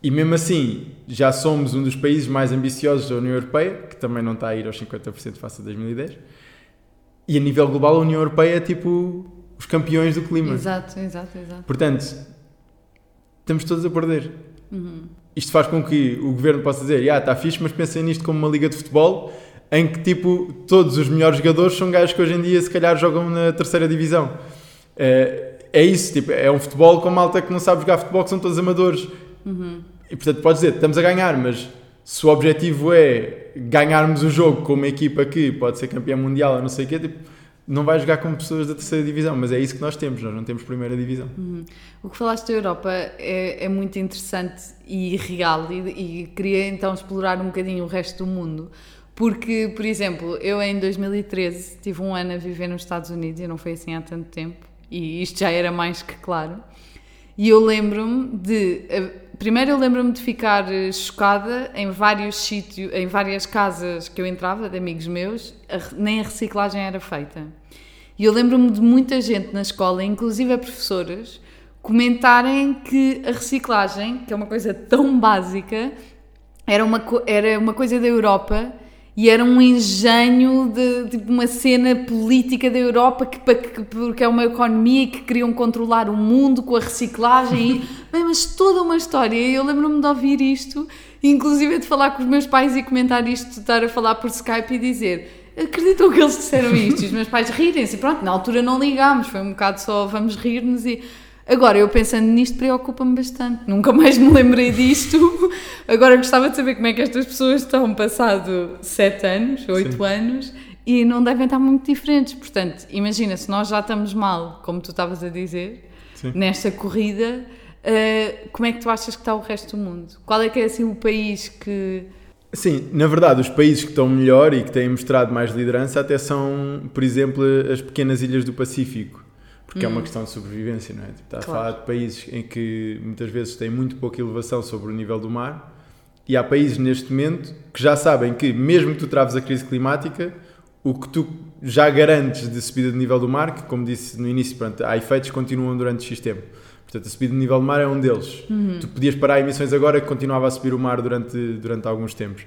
E mesmo assim, já somos um dos países mais ambiciosos da União Europeia, que também não está a ir aos 50% face a 2010. E a nível global, a União Europeia é tipo os campeões do clima. Exato, exato, exato. Portanto, estamos todos a perder. Uhum. Isto faz com que o governo possa dizer: ah, está fixe, mas pensem nisto como uma liga de futebol em que tipo todos os melhores jogadores são gajos que hoje em dia se calhar jogam na terceira divisão. É, é isso, tipo, é um futebol com malta que não sabe jogar futebol, que são todos amadores. Uhum. E portanto, podes dizer, estamos a ganhar, mas se o objetivo é ganharmos o jogo com uma equipa que pode ser campeã mundial ou não sei o quê, tipo, não vai jogar com pessoas da terceira divisão, mas é isso que nós temos, nós não temos primeira divisão. Uhum. O que falaste da Europa é, é muito interessante e real, e, e, queria então explorar um bocadinho o resto do mundo. Porque, por exemplo, eu em 2013 tive um ano a viver nos Estados Unidos e não foi assim há tanto tempo, e isto já era mais que claro. E eu lembro-me de. Primeiro, eu lembro-me de ficar eh, chocada em vários sítios, em várias casas que eu entrava, de amigos meus, nem a reciclagem era feita. E eu lembro-me de muita gente na escola, inclusive a professoras, comentarem que a reciclagem, que é uma coisa tão básica, era uma, era uma coisa da Europa e era um engenho de, de, uma cena política da Europa que, que, porque é uma economia que queriam controlar o mundo com a reciclagem e, bem, mas toda uma história. Eu lembro-me de ouvir isto inclusive de falar com os meus pais e comentar isto estar a falar por Skype e dizer acreditam que eles disseram isto? E os meus pais rirem-se. Pronto, na altura não ligámos foi um bocado só vamos rir-nos e Agora, eu pensando nisto, preocupa-me bastante. Nunca mais me lembrei disto. Agora gostava de saber como é que estas pessoas estão passado 7 anos, 8 anos, e não devem estar muito diferentes. Portanto, imagina, se nós já estamos mal, como tu estavas a dizer, Sim. nesta corrida, uh, como é que tu achas que está o resto do mundo? Qual é que é assim o país que. Sim, na verdade, os países que estão melhor e que têm mostrado mais liderança até são, por exemplo, as pequenas ilhas do Pacífico porque hum. é uma hum. questão de sobrevivência, não é? Tipo, está claro. a falar de países em que muitas vezes tem muito pouca elevação sobre o nível do mar e há países neste momento que já sabem que, mesmo que tu traves a crise climática, o que tu já garantes de subida de nível do mar, que como disse no início, pronto, há efeitos que continuam durante X tempo. Portanto, a subida de nível do mar é um deles. Uhum. Tu podias parar emissões agora que continuava a subir o mar durante, durante alguns tempos.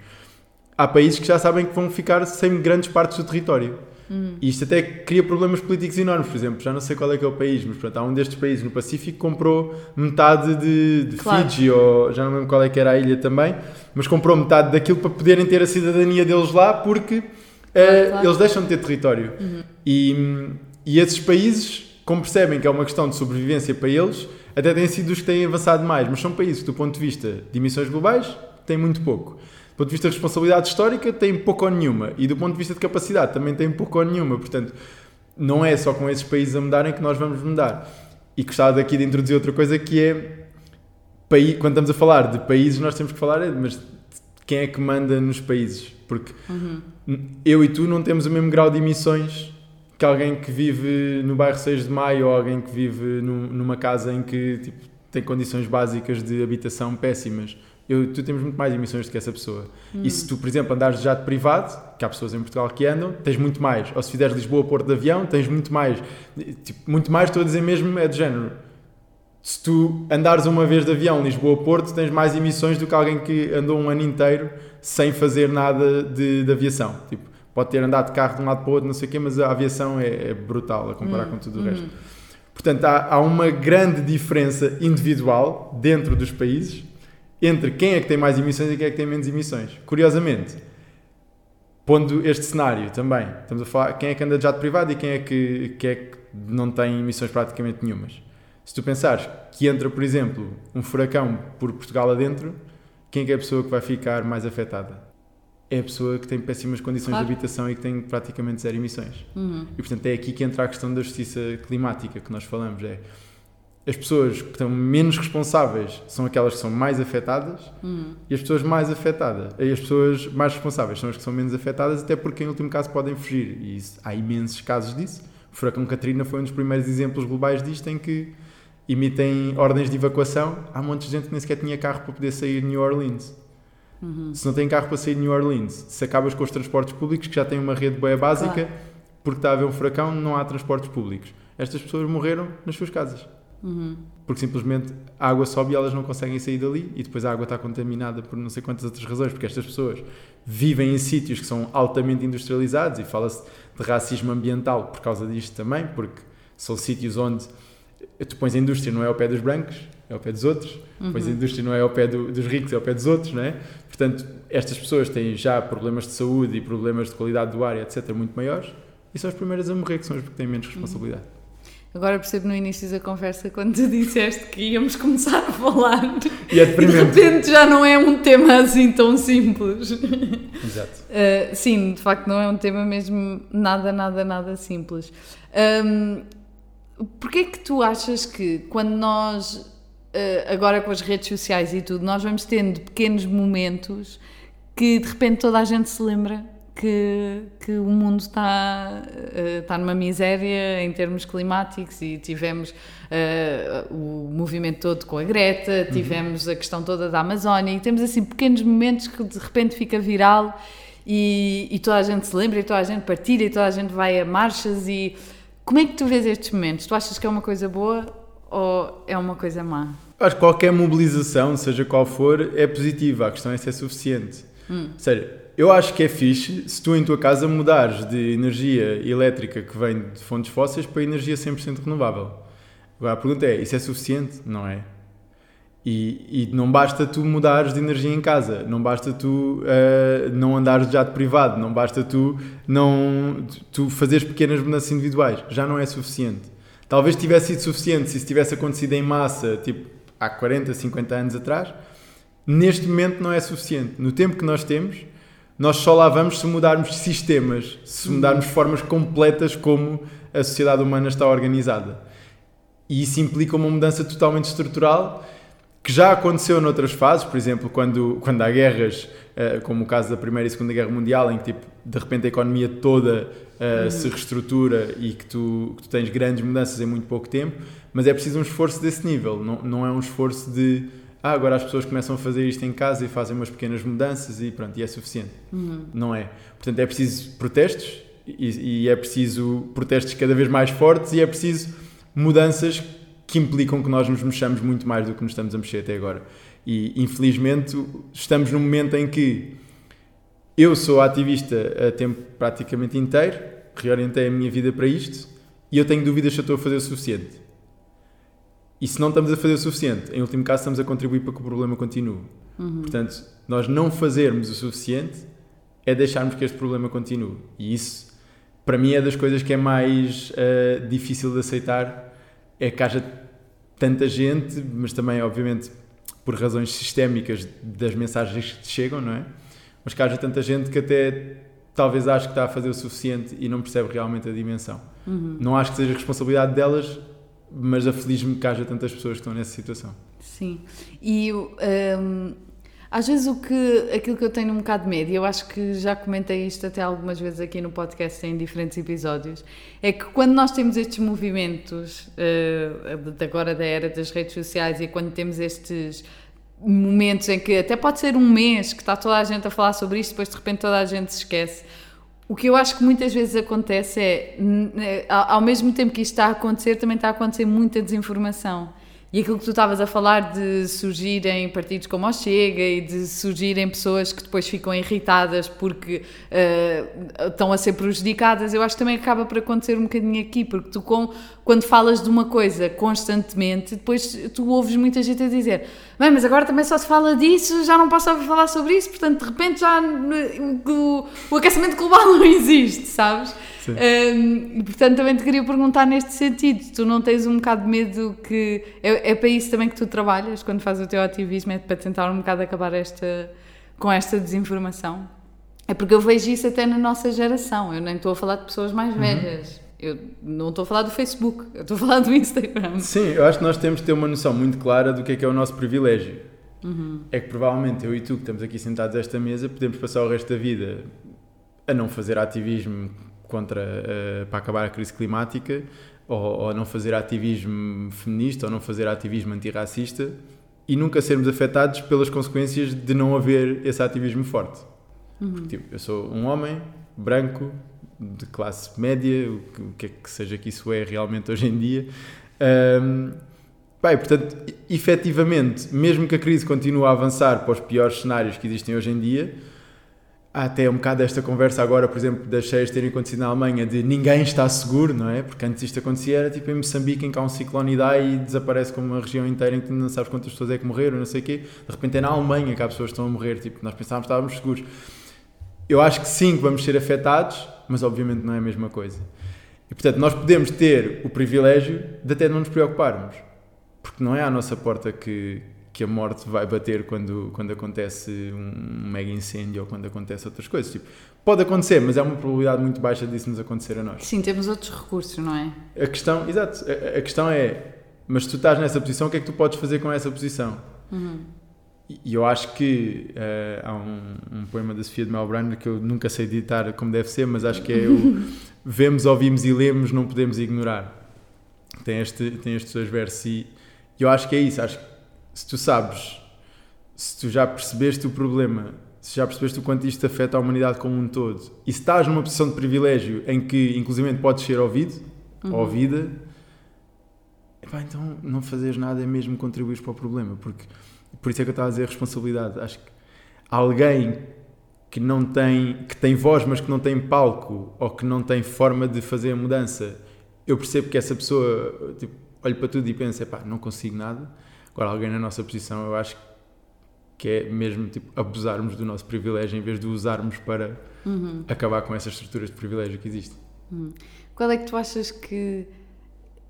Há países que já sabem que vão ficar sem grandes partes do território. Uhum. E isto até cria problemas políticos enormes, por exemplo, já não sei qual é que é o país, mas pronto, há um destes países no Pacífico que comprou metade de, de claro. Fiji, ou já não lembro qual é que era a ilha também, mas comprou metade daquilo para poderem ter a cidadania deles lá, porque claro, uh, claro. eles deixam de ter território. Uhum. E, e esses países, como percebem que é uma questão de sobrevivência para eles, até têm sido os que têm avançado mais, mas são países que, do ponto de vista de emissões globais, têm muito pouco. Do ponto de vista de responsabilidade histórica, tem pouco ou nenhuma. E do ponto de vista de capacidade, também tem pouco ou nenhuma. Portanto, não é só com esses países a mudarem que nós vamos mudar. E gostava daqui de introduzir outra coisa que é. Quando estamos a falar de países, nós temos que falar, mas quem é que manda nos países? Porque uhum. eu e tu não temos o mesmo grau de emissões que alguém que vive no bairro 6 de Maio ou alguém que vive numa casa em que tipo, tem condições básicas de habitação péssimas eu, tu temos muito mais emissões do que essa pessoa. Hum. E se tu, por exemplo, andares de jato privado, que há pessoas em Portugal que andam, tens muito mais. Ou se fizeres Lisboa-Porto de avião, tens muito mais. Tipo, muito mais, estou a dizer mesmo, é de género. Se tu andares uma vez de avião Lisboa-Porto, tens mais emissões do que alguém que andou um ano inteiro sem fazer nada de, de aviação. Tipo, pode ter andado de carro de um lado para o outro, não sei o quê, mas a aviação é, é brutal a comparar hum. com tudo o resto. Hum. Portanto, há, há uma grande diferença individual dentro dos países entre quem é que tem mais emissões e quem é que tem menos emissões. Curiosamente, pondo este cenário também, estamos a falar quem é que anda de jato privado e quem é que, quem é que não tem emissões praticamente nenhumas. Se tu pensares que entra, por exemplo, um furacão por Portugal adentro, quem é que é a pessoa que vai ficar mais afetada? É a pessoa que tem péssimas condições claro. de habitação e que tem praticamente zero emissões. Uhum. E portanto é aqui que entra a questão da justiça climática que nós falamos. É as pessoas que estão menos responsáveis são aquelas que são mais afetadas e as pessoas mais afetadas, e as pessoas mais responsáveis são as que são menos afetadas, até porque em último caso podem fugir. E isso- há imensos casos disso. O furacão Katrina foi um dos primeiros exemplos globais disto em que emitem ordens de evacuação. Há um monte de gente que nem sequer tinha carro para poder sair de New Orleans. Se não tem carro para sair de New Orleans, se acabas com os transportes públicos, que já têm uma rede boa básica, Claro. porque está a haver um furacão, não há transportes públicos. Estas pessoas morreram nas suas casas. Porque simplesmente a água sobe e elas não conseguem sair dali e depois a água está contaminada por não sei quantas outras razões, porque estas pessoas vivem em sítios que são altamente industrializados e fala-se de racismo ambiental por causa disto também, porque são sítios onde tu pões a indústria não é ao pé dos brancos, é ao pé dos outros, pões a indústria não é ao pé do- dos ricos, é ao pé dos outros, não é? Portanto, estas pessoas têm já problemas de saúde e problemas de qualidade do ar, e etc., muito maiores e são as primeiras a morrer, que são as que têm menos responsabilidade. Agora percebo no início da conversa quando tu disseste que íamos começar a falar E é de repente já não é um tema assim tão simples. Exato. Uh, sim, de facto não é um tema mesmo nada, nada, nada simples. Um, Porquê é que tu achas que quando nós, uh, agora com as redes sociais e tudo, nós vamos tendo pequenos momentos que de repente toda a gente se lembra que, que o mundo está, uh, está numa miséria em termos climáticos e tivemos uh, o movimento todo com a Greta, tivemos a questão toda da Amazónia e temos assim pequenos momentos que de repente fica viral e, e toda a gente se lembra e toda a gente partilha e toda a gente vai a marchas e como é que tu vês estes momentos? Tu achas que é uma coisa boa ou é uma coisa má? Acho que qualquer mobilização, seja qual for, é positiva. A questão é se é suficiente. Ou seja, eu acho que é fixe se tu em tua casa mudares de energia elétrica que vem de fontes fósseis para energia 100% renovável. Agora a pergunta é, isso é suficiente? Não é. E, e não basta tu mudares de energia em casa, não basta tu eh, não andares de jato privado, não basta tu não tu fazeres pequenas mudanças individuais, já não é suficiente. Talvez tivesse sido suficiente se isso tivesse acontecido em massa, tipo há 40, 50 anos atrás. Neste momento não é suficiente. No tempo que nós temos, nós só lá vamos se mudarmos sistemas, se mudarmos formas completas como a sociedade humana está organizada. E isso implica uma mudança totalmente estrutural que já aconteceu noutras fases, por exemplo, quando, quando há guerras, eh, como o caso da Primeira e Segunda Guerra Mundial, em que tipo, de repente a economia toda eh, se reestrutura e que tu, que tu tens grandes mudanças em muito pouco tempo, mas é preciso um esforço desse nível, não, não é um esforço de ah, agora as pessoas começam a fazer isto em casa e fazem umas pequenas mudanças e pronto, e é suficiente. Não é. Portanto, é preciso protestos e, e é preciso protestos cada vez mais fortes e é preciso mudanças que implicam que nós nos mexamos muito mais do que nos estamos a mexer até agora. E infelizmente estamos num momento em que eu sou ativista a tempo praticamente inteiro, reorientei a minha vida para isto e eu tenho dúvidas se eu estou a fazer o suficiente. E se não estamos a fazer o suficiente, em último caso estamos a contribuir para que o problema continue. Portanto, nós não fazermos o suficiente é deixarmos que este problema continue. E isso, para mim, é das coisas que é mais eh, difícil de aceitar, é que haja tanta gente, mas também, obviamente, por razões sistémicas das mensagens que te chegam, não é? Mas que haja tanta gente que até talvez ache que está a fazer o suficiente e não percebe realmente a dimensão. Não acho que seja responsabilidade delas, mas aflige-me que haja tantas pessoas que estão nessa situação. Sim. E hum, às vezes o que, aquilo que eu tenho um bocado de medo, e eu acho que já comentei isto até algumas vezes aqui no podcast em diferentes episódios, é que quando nós temos estes movimentos, uh, agora da era das redes sociais, e quando temos estes momentos em que até pode ser um mês que está toda a gente a falar sobre isto, depois de repente toda a gente se esquece. O que eu acho que muitas vezes acontece é, eh, ao mesmo tempo que isto está a acontecer, também está a acontecer muita desinformação. E aquilo que tu estavas a falar de surgirem partidos como o Chega e de surgirem pessoas que depois ficam irritadas porque eh, estão a ser prejudicadas, eu acho que também acaba por acontecer um bocadinho aqui, porque tu com, quando falas de uma coisa constantemente, depois tu ouves muita gente a dizer Bem, mas agora também só se fala disso, já não posso ouvir falar sobre isso, portanto de repente já o, o aquecimento global não existe, sabes? Sim. Um, e portanto também te queria perguntar neste sentido, tu não tens um bocado de medo que é, é para isso também que tu trabalhas quando fazes o teu ativismo, é para tentar um bocado acabar esta, com esta desinformação? É porque eu vejo isso até na nossa geração, eu nem estou a falar de pessoas mais velhas. Eu não estou a falar do Facebook, eu estou a falar do Instagram. Sim, eu acho que nós temos de ter uma noção muito clara do que é que é o nosso privilégio. É que provavelmente eu e tu, que estamos aqui sentados a esta mesa, podemos passar o resto da vida a não fazer ativismo contra, eh, para acabar a crise climática, ou, ou a não fazer ativismo feminista, ou não fazer ativismo antirracista, e nunca sermos afetados pelas consequências de não haver esse ativismo forte. Porque, tipo, eu sou um homem branco, de classe média, o que, é que seja que isso é realmente hoje em dia. Pá, e, portanto, efetivamente, mesmo que a crise continue a avançar para os piores cenários que existem hoje em dia, há até um bocado esta conversa agora, por exemplo, das cheias terem acontecido na Alemanha, de ninguém está seguro, não é? Porque antes isto acontecia, era tipo em Moçambique, em que há um ciclone e dá e desaparece como uma região inteira em que não sabes quantas pessoas é que morreram, não sei o quê. De repente é na Alemanha que há pessoas que estão a morrer, tipo, nós pensávamos que estávamos seguros. Eu acho que sim, que vamos ser afetados, mas obviamente não é a mesma coisa. E portanto, nós podemos ter o privilégio de até não nos preocuparmos, porque não é à nossa porta que, que a morte vai bater quando, quando acontece um mega incêndio ou quando acontece outras coisas. Tipo, pode acontecer, mas é uma probabilidade muito baixa disso nos acontecer a nós. Sim, temos outros recursos, não é? A questão, exato, a, a questão é, mas se tu estás nessa posição, o que é que tu podes fazer com essa posição? E- E eu acho que eh, há um, um poema da Sofia de Melbourne que eu nunca sei editar como deve ser, mas acho que é o vemos, ouvimos e lemos, não podemos ignorar. Tem, este, tem estes dois versos e eu acho que é isso. Acho que se tu sabes, se tu já percebeste o problema, se já percebeste o quanto isto afeta a humanidade como um todo, e se estás numa posição de privilégio em que, inclusive, podes ser ouvido, ouvida, epá, então não fazeres nada é mesmo contribuir para o problema, porque por isso é que eu estava a dizer responsabilidade. Acho que alguém que não tem, que tem voz, mas que não tem palco ou que não tem forma de fazer a mudança, eu percebo que essa pessoa tipo, olha para tudo e pensa, epá, não consigo nada. Agora, alguém na nossa posição, eu acho que é mesmo tipo, abusarmos do nosso privilégio em vez de o usarmos para acabar com essas estruturas de privilégio que existem. Qual é que tu achas que.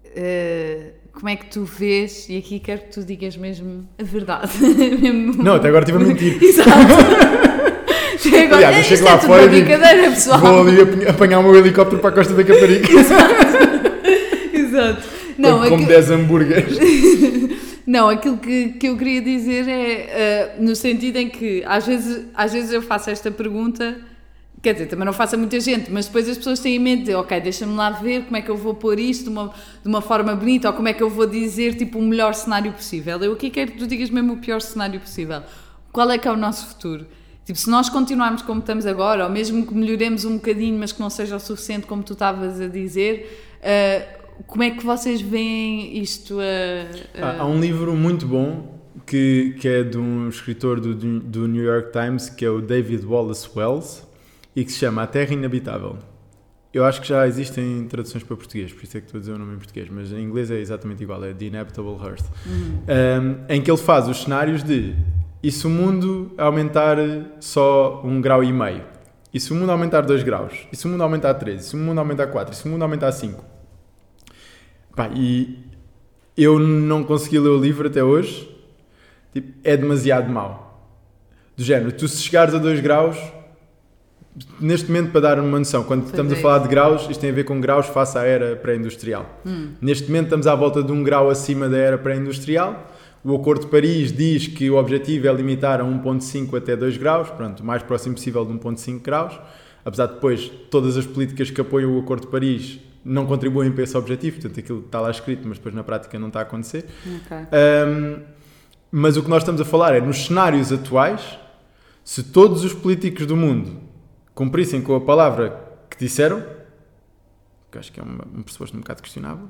eh, como é que tu vês, e aqui quero que tu digas mesmo a verdade. mesmo... Não, até agora estive a mentir. Exato. Até agora, Aliás, eu isto chego é lá tudo fora uma digo, brincadeira, pessoal. Vou ali ap- apanhar o meu helicóptero para a Costa da Caparica. Exato. Não, como aquilo- 10 hambúrgueres. Não, aquilo que, que eu queria dizer é eh, no sentido em que às vezes, às vezes eu faço esta pergunta, quer dizer, também não faço a muita gente, mas depois as pessoas têm em mente, ok, deixa-me lá ver como é que eu vou pôr isto de uma, de uma forma bonita ou como é que eu vou dizer tipo o melhor cenário possível. Eu aqui quero que tu digas mesmo o pior cenário possível. Qual é que é o nosso futuro? Tipo, se nós continuarmos como estamos agora, ou mesmo que melhoremos um bocadinho, mas que não seja o suficiente, como tu estavas a dizer, eh, como é que vocês veem isto a. a- Há, há um livro muito bom que, que é de um escritor do, do New York Times, que é o David Wallace Wells, e que se chama A Terra Inabitável. Eu acho que já existem traduções para português, por isso é que estou a dizer o nome em português, mas em inglês é exatamente igual, é The Inhabitable Earth. Um, em que ele faz os cenários de e se o mundo aumentar só um grau e meio? E se o mundo aumentar 2 graus? E se o mundo aumentar 3? E se o mundo aumentar 4? E se o mundo aumentar 5? Pá, e eu não consegui ler o livro até hoje. Tipo, é demasiado mau. Do género, tu se chegares a 2 graus, neste momento, para dar uma noção, quando estamos a é falar de graus, isto tem a ver com graus face à era pré-industrial. Neste momento, estamos à volta de um grau acima da era pré-industrial. O Acordo de Paris diz que o objetivo é limitar a 1,5 até 2 graus, pronto, o mais próximo possível de 1,5 graus. Apesar de depois todas as políticas que apoiam o Acordo de Paris não contribuem para esse objetivo, portanto aquilo está lá escrito, mas depois na prática não está a acontecer. Ok. Um, mas o que nós estamos a falar é nos cenários atuais, se todos os políticos do mundo cumprissem com a palavra que disseram, que acho que é uma, um pressuposto um bocado questionável,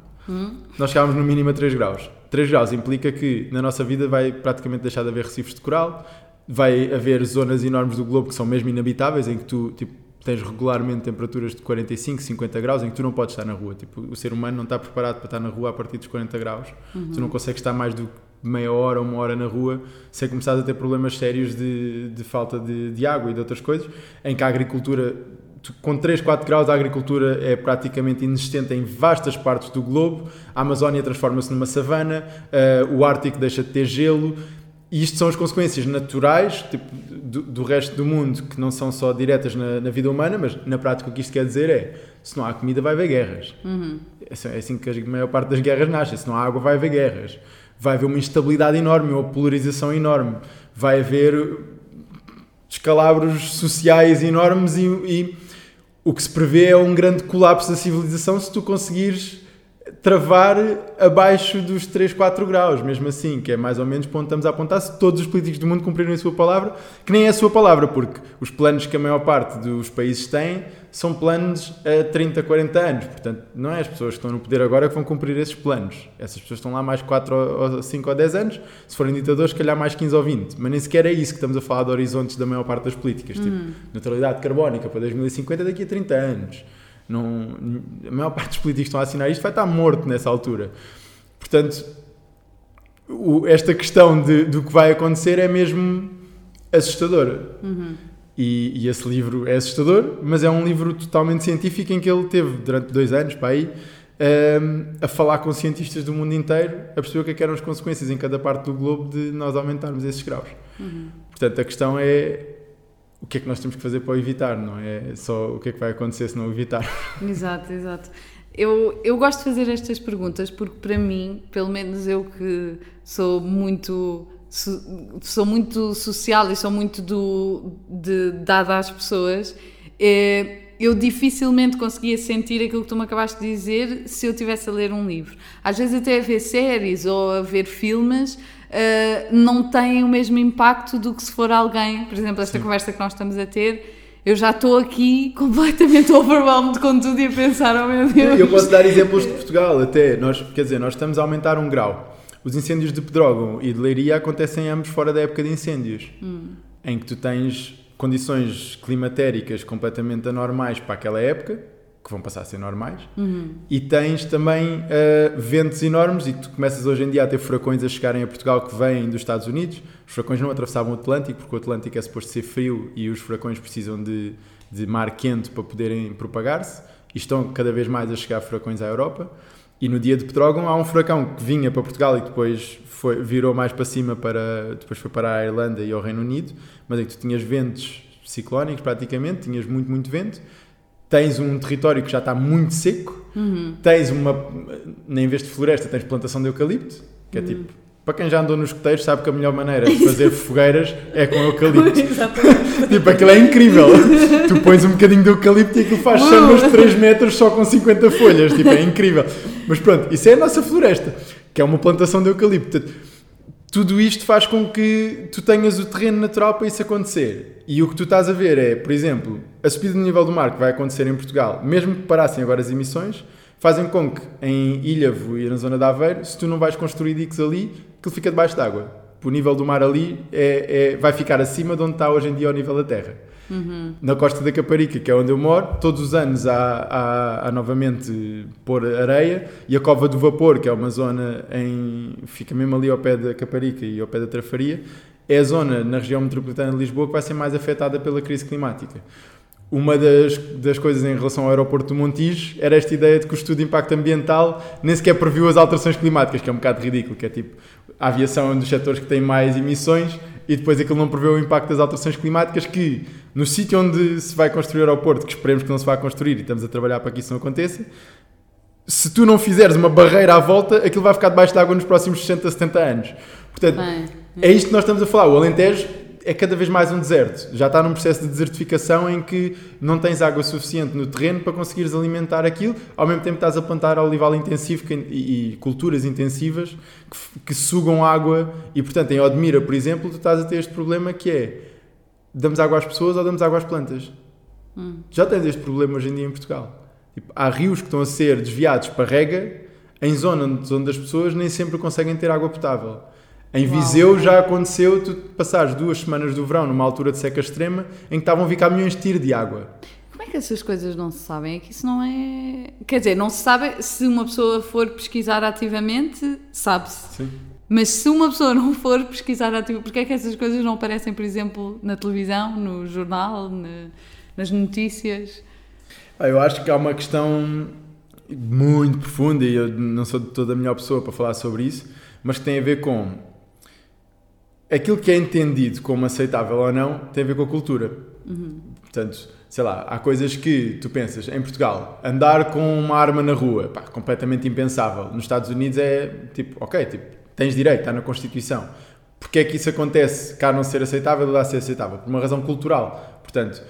nós chegávamos no mínimo a 3 graus. 3 graus implica que na nossa vida vai praticamente deixar de haver recifes de coral, vai haver zonas enormes do globo que são mesmo inabitáveis, em que tu tipo, tens regularmente temperaturas de 45, 50 graus, em que tu não podes estar na rua. Tipo, o ser humano não está preparado para estar na rua a partir dos 40 graus. Tu não consegues estar mais do que meia hora ou uma hora na rua sem começar a ter problemas sérios de, de falta de, de água e de outras coisas, em que a agricultura tu- com 3, 4 graus a agricultura é praticamente inexistente em vastas partes do globo, a Amazónia transforma-se numa savana, eh, o Ártico deixa de ter gelo, e isto são as consequências naturais tipo, do, do, resto do mundo, que não são só diretas na, na, vida humana, mas na prática o que isto quer dizer é: se não há comida, vai haver guerras. Uhum. É assim que a maior parte das guerras nasce. Se não há água, vai haver guerras. Vai haver uma instabilidade enorme, uma polarização enorme. Vai haver descalabros sociais enormes e, e o que se prevê é um grande colapso da civilização se tu conseguires travar abaixo dos 3, 4 graus, mesmo assim, que é mais ou menos para onde estamos a apontar, se todos os políticos do mundo cumprirem a sua palavra, que nem é a sua palavra, porque os planos que a maior parte dos países têm são planos a 30, 40 anos, portanto, não é as pessoas que estão no poder agora que vão cumprir esses planos, essas pessoas estão lá mais 4 ou 5 ou 10 anos, se forem ditadores, se calhar mais 15 ou 20, mas nem sequer é isso que estamos a falar de horizontes da maior parte das políticas, tipo, hum. neutralidade carbónica para 2050 daqui a 30 anos, não, a maior parte dos políticos que estão a assinar isto vai estar morto nessa altura. Portanto, o, esta questão de, do que vai acontecer é mesmo assustadora. Uhum. E, e, esse livro é assustador, mas é um livro totalmente científico em que ele teve, durante dois anos, para aí, um, a falar com cientistas do mundo inteiro, a perceber o que, é que eram as consequências em cada parte do globo de nós aumentarmos esses graus. Uhum. Portanto, a questão é o que é que nós temos que fazer para evitar, não é só o que é que vai acontecer se não evitar. Exato, exato. Eu, eu gosto de fazer estas perguntas porque, para mim, pelo menos eu que sou muito sou muito social e sou muito do, de, dada às pessoas, é, eu dificilmente conseguia sentir aquilo que tu me acabaste de dizer se eu estivesse a ler um livro. Às vezes até a ver séries ou a ver filmes, uh, não têm o mesmo impacto do que se for alguém, por exemplo, esta Sim. conversa que nós estamos a ter. Eu já estou aqui completamente overwhelmed com tudo e a pensar, oh meu Deus. Eu posso dar exemplos de Portugal, até. Nós, quer dizer, nós estamos a aumentar um grau. Os incêndios de Pedrógão e de Leiria acontecem ambos fora da época de incêndios, hum. em que tu tens condições climatéricas completamente anormais para aquela época, que vão passar a ser normais, uhum. e tens também uh, ventos enormes, e tu começas hoje em dia a ter furacões a chegarem a Portugal que vêm dos Estados Unidos. Os furacões não atravessavam o Atlântico, porque o Atlântico é suposto ser frio e os furacões precisam de, de mar quente para poderem propagar-se, e estão cada vez mais a chegar furacões à Europa. E no dia de Petrógão há um furacão que vinha para Portugal e depois foi, virou mais para cima, para, depois foi para a Irlanda e ao Reino Unido, mas é que tu tinhas ventos ciclónicos praticamente, tinhas muito, muito vento, tens um território que já está muito seco, uhum. tens uma, em vez de floresta, tens plantação de eucalipto, que é uhum. tipo, para quem já andou nos coteiros sabe que a melhor maneira de fazer fogueiras é com eucalipto. tipo, aquilo é incrível. tu pões um bocadinho de eucalipto e aquilo faz chamas de 3 metros só com 50 folhas. Tipo, é incrível. Mas pronto, isso é a nossa floresta, que é uma plantação de eucalipto tudo isto faz com que tu tenhas o terreno natural para isso acontecer. E o que tu estás a ver é, por exemplo, a subida do nível do mar que vai acontecer em Portugal, mesmo que parassem agora as emissões, fazem com que em Ilhavo e na zona de Aveiro, se tu não vais construir diques ali, aquilo fica debaixo d'água. O nível do mar ali é, é, vai ficar acima de onde está hoje em dia o nível da terra. Uhum. Na costa da Caparica, que é onde eu moro, todos os anos há, há, há, novamente pôr areia e a Cova do Vapor, que é uma zona em. fica mesmo ali ao pé da Caparica e ao pé da Trafaria, é a zona na região metropolitana de Lisboa que vai ser mais afetada pela crise climática. Uma das, das coisas em relação ao aeroporto do Montijo era esta ideia de que o estudo de impacto ambiental nem sequer previu as alterações climáticas, que é um bocado ridículo, que é tipo, a aviação é um dos setores que tem mais emissões e depois aquilo não prevê o impacto das alterações climáticas que no sítio onde se vai construir o aeroporto, que esperemos que não se vá construir e estamos a trabalhar para que isso não aconteça, se tu não fizeres uma barreira à volta, aquilo vai ficar debaixo de água nos próximos 60, 70 anos. Portanto, Bem, é isto que nós estamos a falar. O Alentejo é cada vez mais um deserto. Já está num processo de desertificação em que não tens água suficiente no terreno para conseguires alimentar aquilo, ao mesmo tempo estás a plantar olival intensivo e, e culturas intensivas que, que, sugam água e, portanto, em Odmira, por exemplo, tu estás a ter este problema que é damos água às pessoas ou damos água às plantas. Hum. Já tens este problema hoje em dia em Portugal. Tipo, há rios que estão a ser desviados para rega em zonas onde as pessoas nem sempre conseguem ter água potável. Em Viseu Uau. já aconteceu tu passares duas semanas do verão numa altura de seca extrema em que estavam a vir caminhões de tiro de água. Como é que essas coisas não se sabem? É que isso não é. Quer dizer, não se sabe se uma pessoa for pesquisar ativamente, sabe-se. Sim. Mas se uma pessoa não for pesquisar ativo, porque é que essas coisas não aparecem, por exemplo, na televisão, no jornal, na, nas notícias? Eu acho que há uma questão muito profunda e eu não sou de toda a melhor pessoa para falar sobre isso, mas que tem a ver com aquilo que é entendido como aceitável ou não tem a ver com a cultura. Portanto, sei lá, há coisas que tu pensas, em Portugal, andar com uma arma na rua, pá, completamente impensável. Nos Estados Unidos é tipo, ok, tipo, tens direito, está na Constituição. Porque é que isso acontece cá não ser aceitável e lá ser aceitável? Por uma razão cultural. Portanto,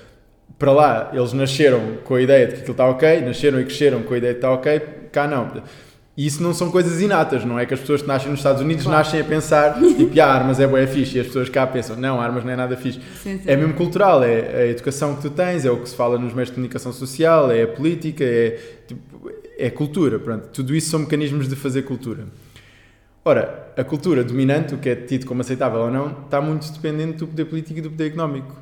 para lá eles nasceram com a ideia de que aquilo está ok, nasceram e cresceram com a ideia de que está ok, cá não. E isso não são coisas inatas, não é que as pessoas que nascem nos Estados Unidos Claro. nascem a pensar, tipo, ah, armas é bué fixe, e as pessoas cá pensam, não, armas não é nada fixe. Sim, sim. É mesmo cultural, é a educação que tu tens, é o que se fala nos meios de comunicação social, é a política, é, tipo, é cultura, pronto. Tudo isso são mecanismos de fazer cultura. Ora, a cultura dominante, o que é tido como aceitável ou não, está muito dependente do poder político e do poder económico.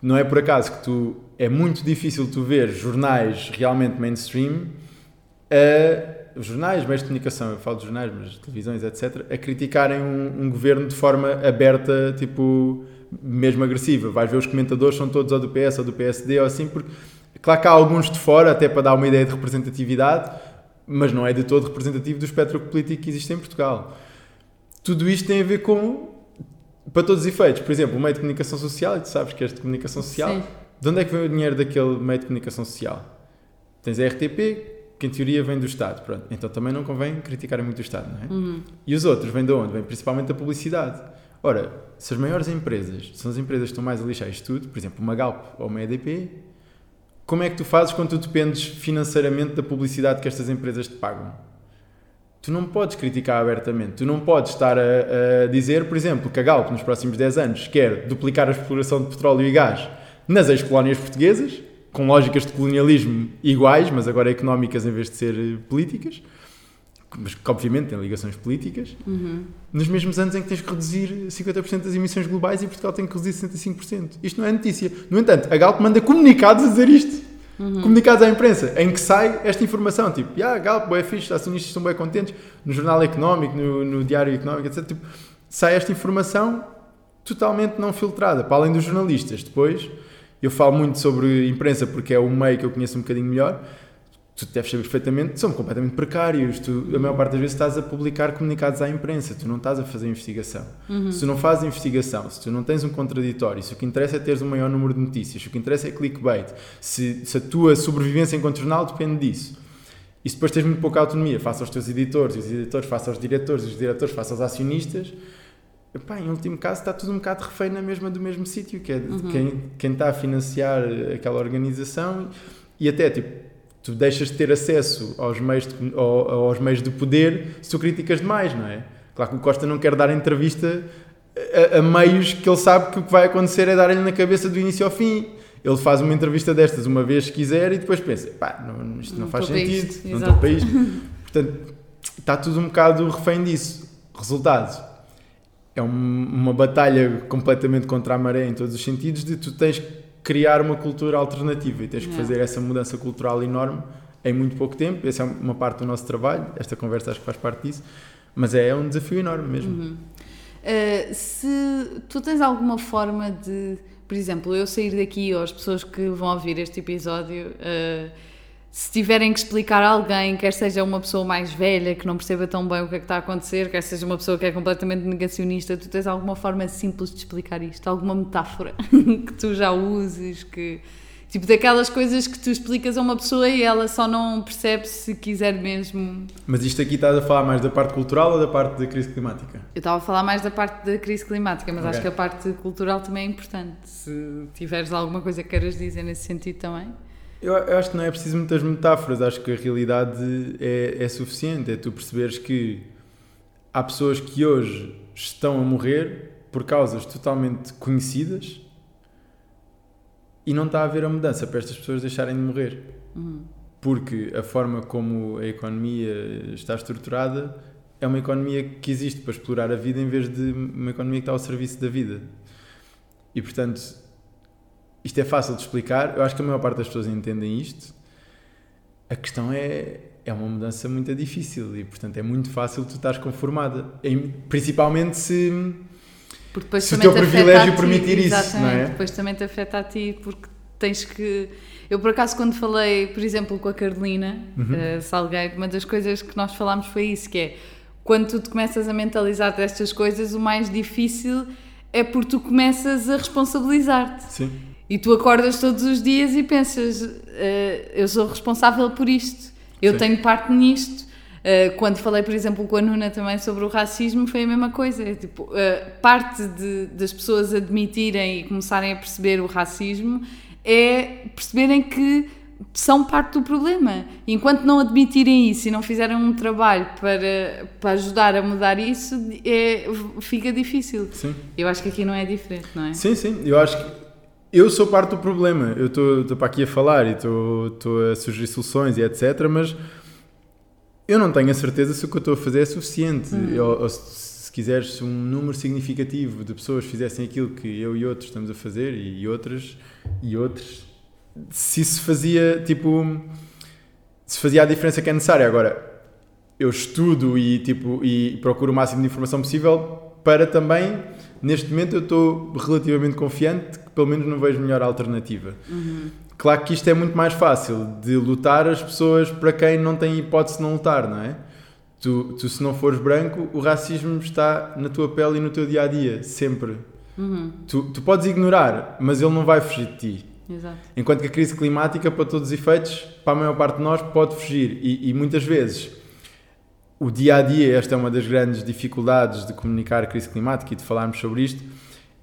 Não é por acaso que tu é muito difícil tu ver jornais realmente mainstream, a, jornais, meios de comunicação, eu falo de jornais, mas televisões, etc., a criticarem um, um governo de forma aberta, tipo, mesmo agressiva. Vais ver os comentadores são todos ou do PS ou do PSD ou assim, porque claro que há alguns de fora, até para dar uma ideia de representatividade, mas não é de todo representativo do espectro político que existe em Portugal. Tudo isto tem a ver com, para todos os efeitos, por exemplo, o meio de comunicação social, e tu sabes que és de comunicação social, Sim. de onde é que vem o dinheiro daquele meio de comunicação social? Tens a RTP, que em teoria vem do Estado, pronto. Então também não convém criticar muito o Estado, não é? Uhum. E os outros vêm de onde? Vêm principalmente da publicidade. Ora, se as maiores empresas são as empresas que estão mais a lixar isto tudo, por exemplo, uma Galp ou uma EDP, como é que tu fazes quando tu dependes financeiramente da publicidade que estas empresas te pagam? Tu não podes criticar abertamente. Tu não podes estar a, a dizer, por exemplo, que a Galp nos próximos 10 anos quer duplicar a exploração de petróleo e gás nas ex-colónias portuguesas, com lógicas de colonialismo iguais, mas agora económicas em vez de ser eh, políticas, mas que obviamente têm ligações políticas, nos mesmos anos em que tens que reduzir 50% das emissões globais e Portugal tem que reduzir 65%. Isto não é notícia. No entanto, a Galp manda comunicados a dizer isto. Comunicados à imprensa, em que sai esta informação, tipo, ah, Galp, é fixe, os acionistas estão bem contentes, no Jornal Económico, no, no Diário Económico, etc. Tipo, sai esta informação totalmente não filtrada, para além dos jornalistas. Depois, eu falo muito sobre imprensa porque é o meio que eu conheço um bocadinho melhor, tu deves saber perfeitamente, são completamente precários. Tu, a maior parte das vezes, estás a publicar comunicados à imprensa, tu não estás a fazer investigação. Se tu não fazes investigação, se tu não tens um contraditório, se o que interessa é teres um maior número de notícias, se o que interessa é clickbait, se, se a tua sobrevivência enquanto jornal depende disso. E se depois tens muito pouca autonomia, face aos teus editores, os editores face aos diretores, os diretores face aos acionistas, epá, em último caso está tudo um bocado refém na mesma do mesmo sítio, que é de quem, quem está a financiar aquela organização e até tipo tu deixas de ter acesso aos meios de, ao- aos meios de poder se tu criticas demais, não é? Claro que o Costa não quer dar entrevista a, a meios que ele sabe que o que vai acontecer é dar-lhe na cabeça do início ao fim. Ele faz uma entrevista destas uma vez se quiser e depois pensa, pá, não, isto não, Não faz sentido, isto, não estou para isto. Portanto, está tudo um bocado refém disso. Resultado, é um- uma batalha completamente contra a maré em todos os sentidos de tu tens que criar uma cultura alternativa e tens que Yeah. fazer essa mudança cultural enorme em muito pouco tempo. Essa é uma parte do nosso trabalho, esta conversa acho que faz parte disso, mas é um desafio enorme mesmo. Uhum. Uh, se tu tens alguma forma de, por exemplo, eu sair daqui ou as pessoas que vão ouvir este episódio, uh, se tiverem que explicar a alguém, quer seja uma pessoa mais velha que não perceba tão bem o que é que está a acontecer, quer seja uma pessoa que é completamente negacionista, tu tens alguma forma simples de explicar isto? Alguma metáfora que tu já uses? Que, tipo, daquelas coisas que tu explicas a uma pessoa e ela só não percebe se quiser mesmo. Mas isto aqui estás a falar mais da parte cultural ou da parte da crise climática? Eu estava a falar mais da parte da crise climática, mas Ok. acho que a parte cultural também é importante. Se tiveres alguma coisa que queiras dizer nesse sentido também. Eu, eu acho que não é preciso muitas metáforas, acho que a realidade é, é suficiente. É tu perceberes que há pessoas que hoje estão a morrer por causas totalmente conhecidas e não está a haver a mudança para estas pessoas deixarem de morrer. Porque a forma como a economia está estruturada é uma economia que existe para explorar a vida em vez de uma economia que está ao serviço da vida. E portanto, isto é fácil de explicar, eu acho que a maior parte das pessoas entendem isto. A questão é, é uma mudança muito difícil e, portanto, é muito fácil tu estás conformada. Em- principalmente se. Se o teu privilégio ti, permitir isso, não é? Depois também te afeta a ti porque tens que. Eu, por acaso, quando falei, por exemplo, com a Carolina Uhum. eh, Salgueiro, uma das coisas que nós falámos foi isso: que é quando tu te começas a mentalizar destas coisas, o mais difícil é porque tu começas a responsabilizar-te. Sim. E tu acordas todos os dias e pensas: uh, eu sou responsável por isto, eu Sim. tenho parte nisto. Uh, quando falei, por exemplo, com a Nuna também sobre o racismo, foi a mesma coisa. É, tipo, uh, parte de, das pessoas admitirem e começarem a perceber o racismo é perceberem que são parte do problema. Enquanto não admitirem isso e não fizerem um trabalho para, para ajudar a mudar isso, é, fica difícil. Sim. Eu acho que aqui não é diferente, não é? Sim, sim. Eu acho que eu sou parte do problema. Eu estou para aqui a falar e estou a sugerir soluções e etc. Mas eu não tenho a certeza se o que eu estou a fazer é suficiente. Ou, ou se, se quiseres, se um número significativo de pessoas fizessem aquilo que eu e outros estamos a fazer e, e outras e outros, se isso fazia tipo. Se fazia a diferença que é necessária. Agora, eu estudo e, tipo, e procuro o máximo de informação possível para também, neste momento, eu estou relativamente confiante pelo menos não vejo melhor alternativa. Claro que isto é muito mais fácil de lutar as pessoas para quem não tem hipótese de não lutar, não é? Tu, tu, se não fores branco, o racismo está na tua pele e no teu dia a dia, sempre. Tu, tu podes ignorar, mas ele não vai fugir de ti. Exato. Enquanto que a crise climática, para todos os efeitos, para a maior parte de nós, pode fugir. E, e muitas vezes, o dia a dia, esta é uma das grandes dificuldades de comunicar a crise climática e de falarmos sobre isto,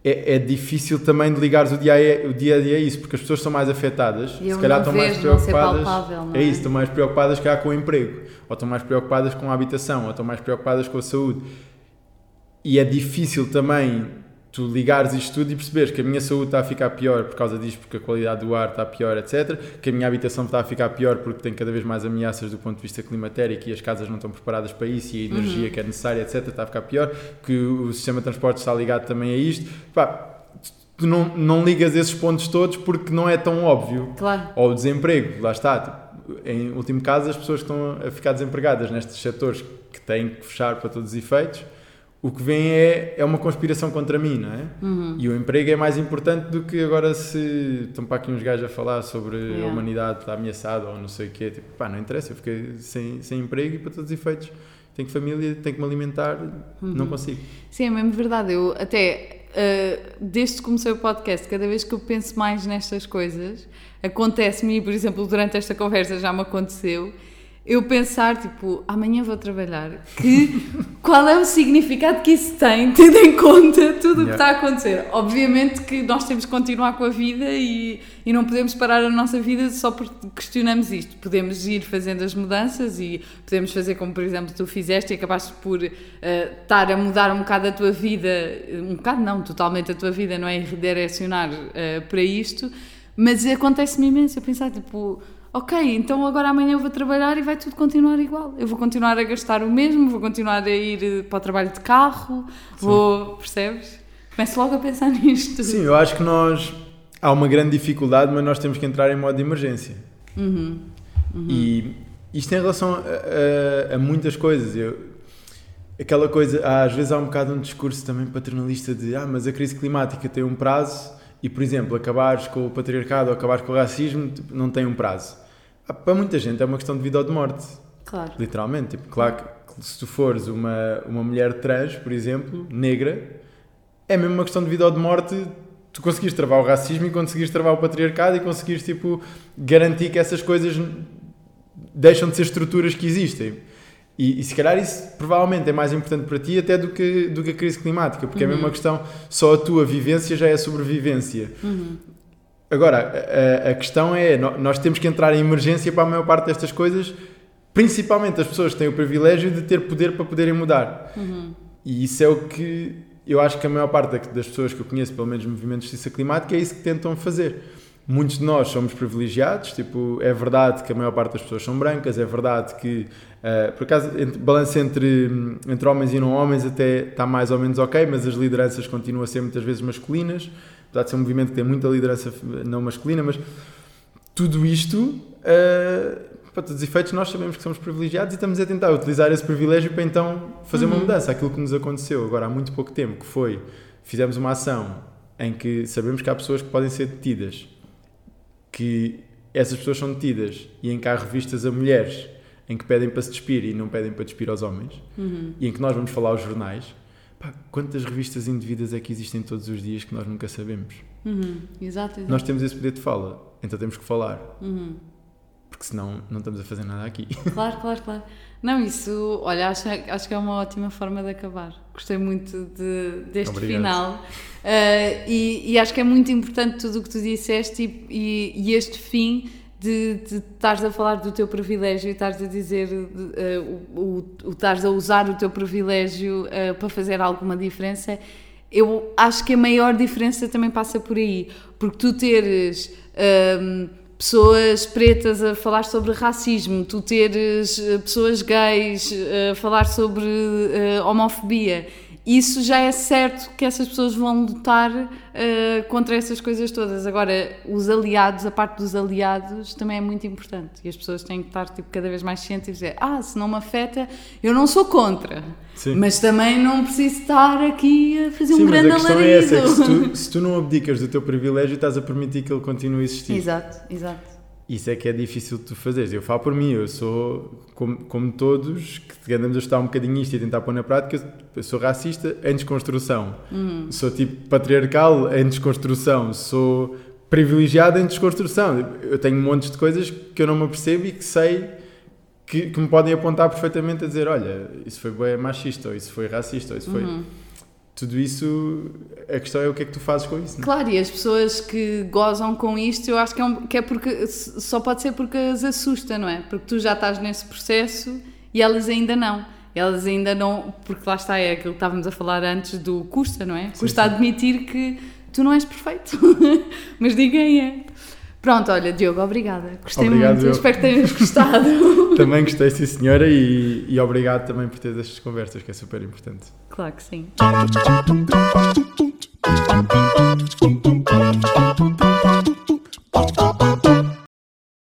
é, é difícil também de ligares o dia, a, o dia a dia a isso, porque as pessoas são mais afetadas, E eu se calhar estão mais vejo, preocupadas. palpável, é é? isso, estão mais preocupadas cá com o emprego, ou estão mais preocupadas com a habitação, ou estão mais preocupadas com a saúde. E é difícil também tu ligares isto tudo e perceberes que a minha saúde está a ficar pior por causa disto, porque a qualidade do ar está pior, etc. Que a minha habitação está a ficar pior porque tem cada vez mais ameaças do ponto de vista climatérico e as casas não estão preparadas para isso e a energia que é necessária, etc. está a ficar pior. Que o sistema de transporte está ligado também a isto. Pá, tu não, não ligas esses pontos todos porque não é tão óbvio. Claro. Ou o desemprego, lá está. Em último caso, as pessoas que estão a ficar desempregadas nestes setores que têm que fechar para todos os efeitos, o que vem é, é uma conspiração contra mim, não é? E o emprego é mais importante do que agora se estão para aqui uns gajos a falar sobre a Yeah. humanidade está ameaçada ou não sei o quê. Tipo, pá, não interessa, eu fiquei sem, sem emprego e para todos os efeitos. Tenho família, tenho que me alimentar, não consigo. Sim, é mesmo verdade. Eu até, uh, desde que comecei o podcast, cada vez que eu penso mais nestas coisas, acontece-me, e por exemplo, durante esta conversa já me aconteceu, eu pensar, tipo, amanhã vou trabalhar, que qual é o significado que isso tem, tendo em conta tudo o que Yeah. está a acontecer. Obviamente que nós temos que continuar com a vida e, e não podemos parar a nossa vida só porque questionamos isto. Podemos ir fazendo as mudanças e podemos fazer como, por exemplo, tu fizeste e acabaste por eh, estar a mudar um bocado a tua vida, um bocado não, totalmente a tua vida, não é? E redirecionar eh, para isto, mas acontece-me imenso eu pensar, tipo, ok, então agora amanhã eu vou trabalhar e vai tudo continuar igual. Eu vou continuar a gastar o mesmo, vou continuar a ir eh, para o trabalho de carro, vou, percebes? Começo logo a pensar nisto. Sim, eu acho que nós. Há uma grande dificuldade, mas nós temos que entrar em modo de emergência. E isto em relação a, a- a muitas coisas. Eu, aquela coisa, às vezes há um bocado um discurso também paternalista de ah, mas a crise climática tem um prazo e, por exemplo, acabares com o patriarcado ou acabares com o racismo tipo, não tem um prazo. Ah, Para muita gente é uma questão de vida ou de morte. Claro. Literalmente, tipo, claro que se tu fores uma, uma mulher trans, por exemplo, negra, é mesmo uma questão de vida ou de morte. Tu conseguires travar o racismo e conseguires travar o patriarcado e conseguires, tipo, garantir que essas coisas deixam de ser estruturas que existem. E, e se calhar isso provavelmente é mais importante para ti até do que, do que a crise climática, porque é mesmo uma questão, só a tua vivência já é sobrevivência. Agora, a, a- questão é, nós temos que entrar em emergência para a maior parte destas coisas, principalmente as pessoas que têm o privilégio de ter poder para poderem mudar. E isso é o que eu acho que a maior parte da- das pessoas que eu conheço, pelo menos no movimento de justiça climática, é isso que tentam fazer. Muitos de nós somos privilegiados, tipo, é verdade que a maior parte das pessoas são brancas, é verdade que, eh, por acaso, entre, balanço entre, entre homens e não homens até está mais ou menos ok, mas as lideranças continuam a ser muitas vezes masculinas, apesar de ser um movimento que tem muita liderança não masculina, mas tudo isto, eh, para todos os efeitos, nós sabemos que somos privilegiados e estamos a tentar utilizar esse privilégio para então fazer uma mudança. Aquilo que nos aconteceu agora há muito pouco tempo, que foi, fizemos uma ação em que sabemos que há pessoas que podem ser detidas, que essas pessoas são detidas e em que há revistas a mulheres em que pedem para se despir e não pedem para despir aos homens, e em que nós vamos falar aos jornais, Pá, quantas revistas indevidas é que existem todos os dias que nós nunca sabemos? Uhum, exato, exato. Nós temos esse poder de fala, então temos que falar. Uhum. Porque senão não estamos a fazer nada aqui. Claro, claro, claro. Não, isso, olha, acho, acho que é uma ótima forma de acabar. Gostei muito de, deste Obrigado. final. Uh, e, e acho que é muito importante tudo o que tu disseste e, e, e este fim de, de estares a falar do teu privilégio e estares a dizer, uh, o, o, estares a usar o teu privilégio uh, para fazer alguma diferença. Eu acho que a maior diferença também passa por aí, porque tu teres. Um, pessoas pretas a falar sobre racismo, tu teres uh, pessoas gays a falar sobre uh, homofobia. Isso já é certo que essas pessoas vão lutar uh, contra essas coisas todas. Agora, os aliados, a parte dos aliados também é muito importante. E as pessoas têm que estar tipo, cada vez mais cientes e dizer: Ah, se não me afeta, eu não sou contra. Sim. Mas também não preciso estar aqui a fazer Sim, um mas grande a questão alarido. é essa, é que se tu, se tu não abdicas do teu privilégio, estás a permitir que ele continue a existir. Exato, exato. Isso é que é difícil de tu fazeres. Eu falo por mim, eu sou, como, como todos, que andamos a estudar um bocadinho isto e tentar pôr na prática, eu sou racista em desconstrução. Sou tipo patriarcal em desconstrução. Sou privilegiado em desconstrução. Eu tenho montes de coisas que eu não me apercebo e que sei que, que me podem apontar perfeitamente a dizer: olha, isso foi bem machista, ou isso foi racista, ou isso foi. Tudo isso, a questão é o que é que tu fazes com isso. não é? Claro, e as pessoas que gozam com isto, eu acho que é, um- que é porque só pode ser porque as assusta, não é? Porque tu já estás nesse processo e elas ainda não. Elas ainda não, porque lá está, é aquilo que estávamos a falar antes do custa, não é? Custa admitir que tu não és perfeito, mas ninguém é. Pronto, olha, Diogo, obrigada. Gostei obrigado, muito, espero que tenhas gostado. também gostei, sim, senhora, e, e obrigado também por teres estas conversas, que é super importante. Claro que sim.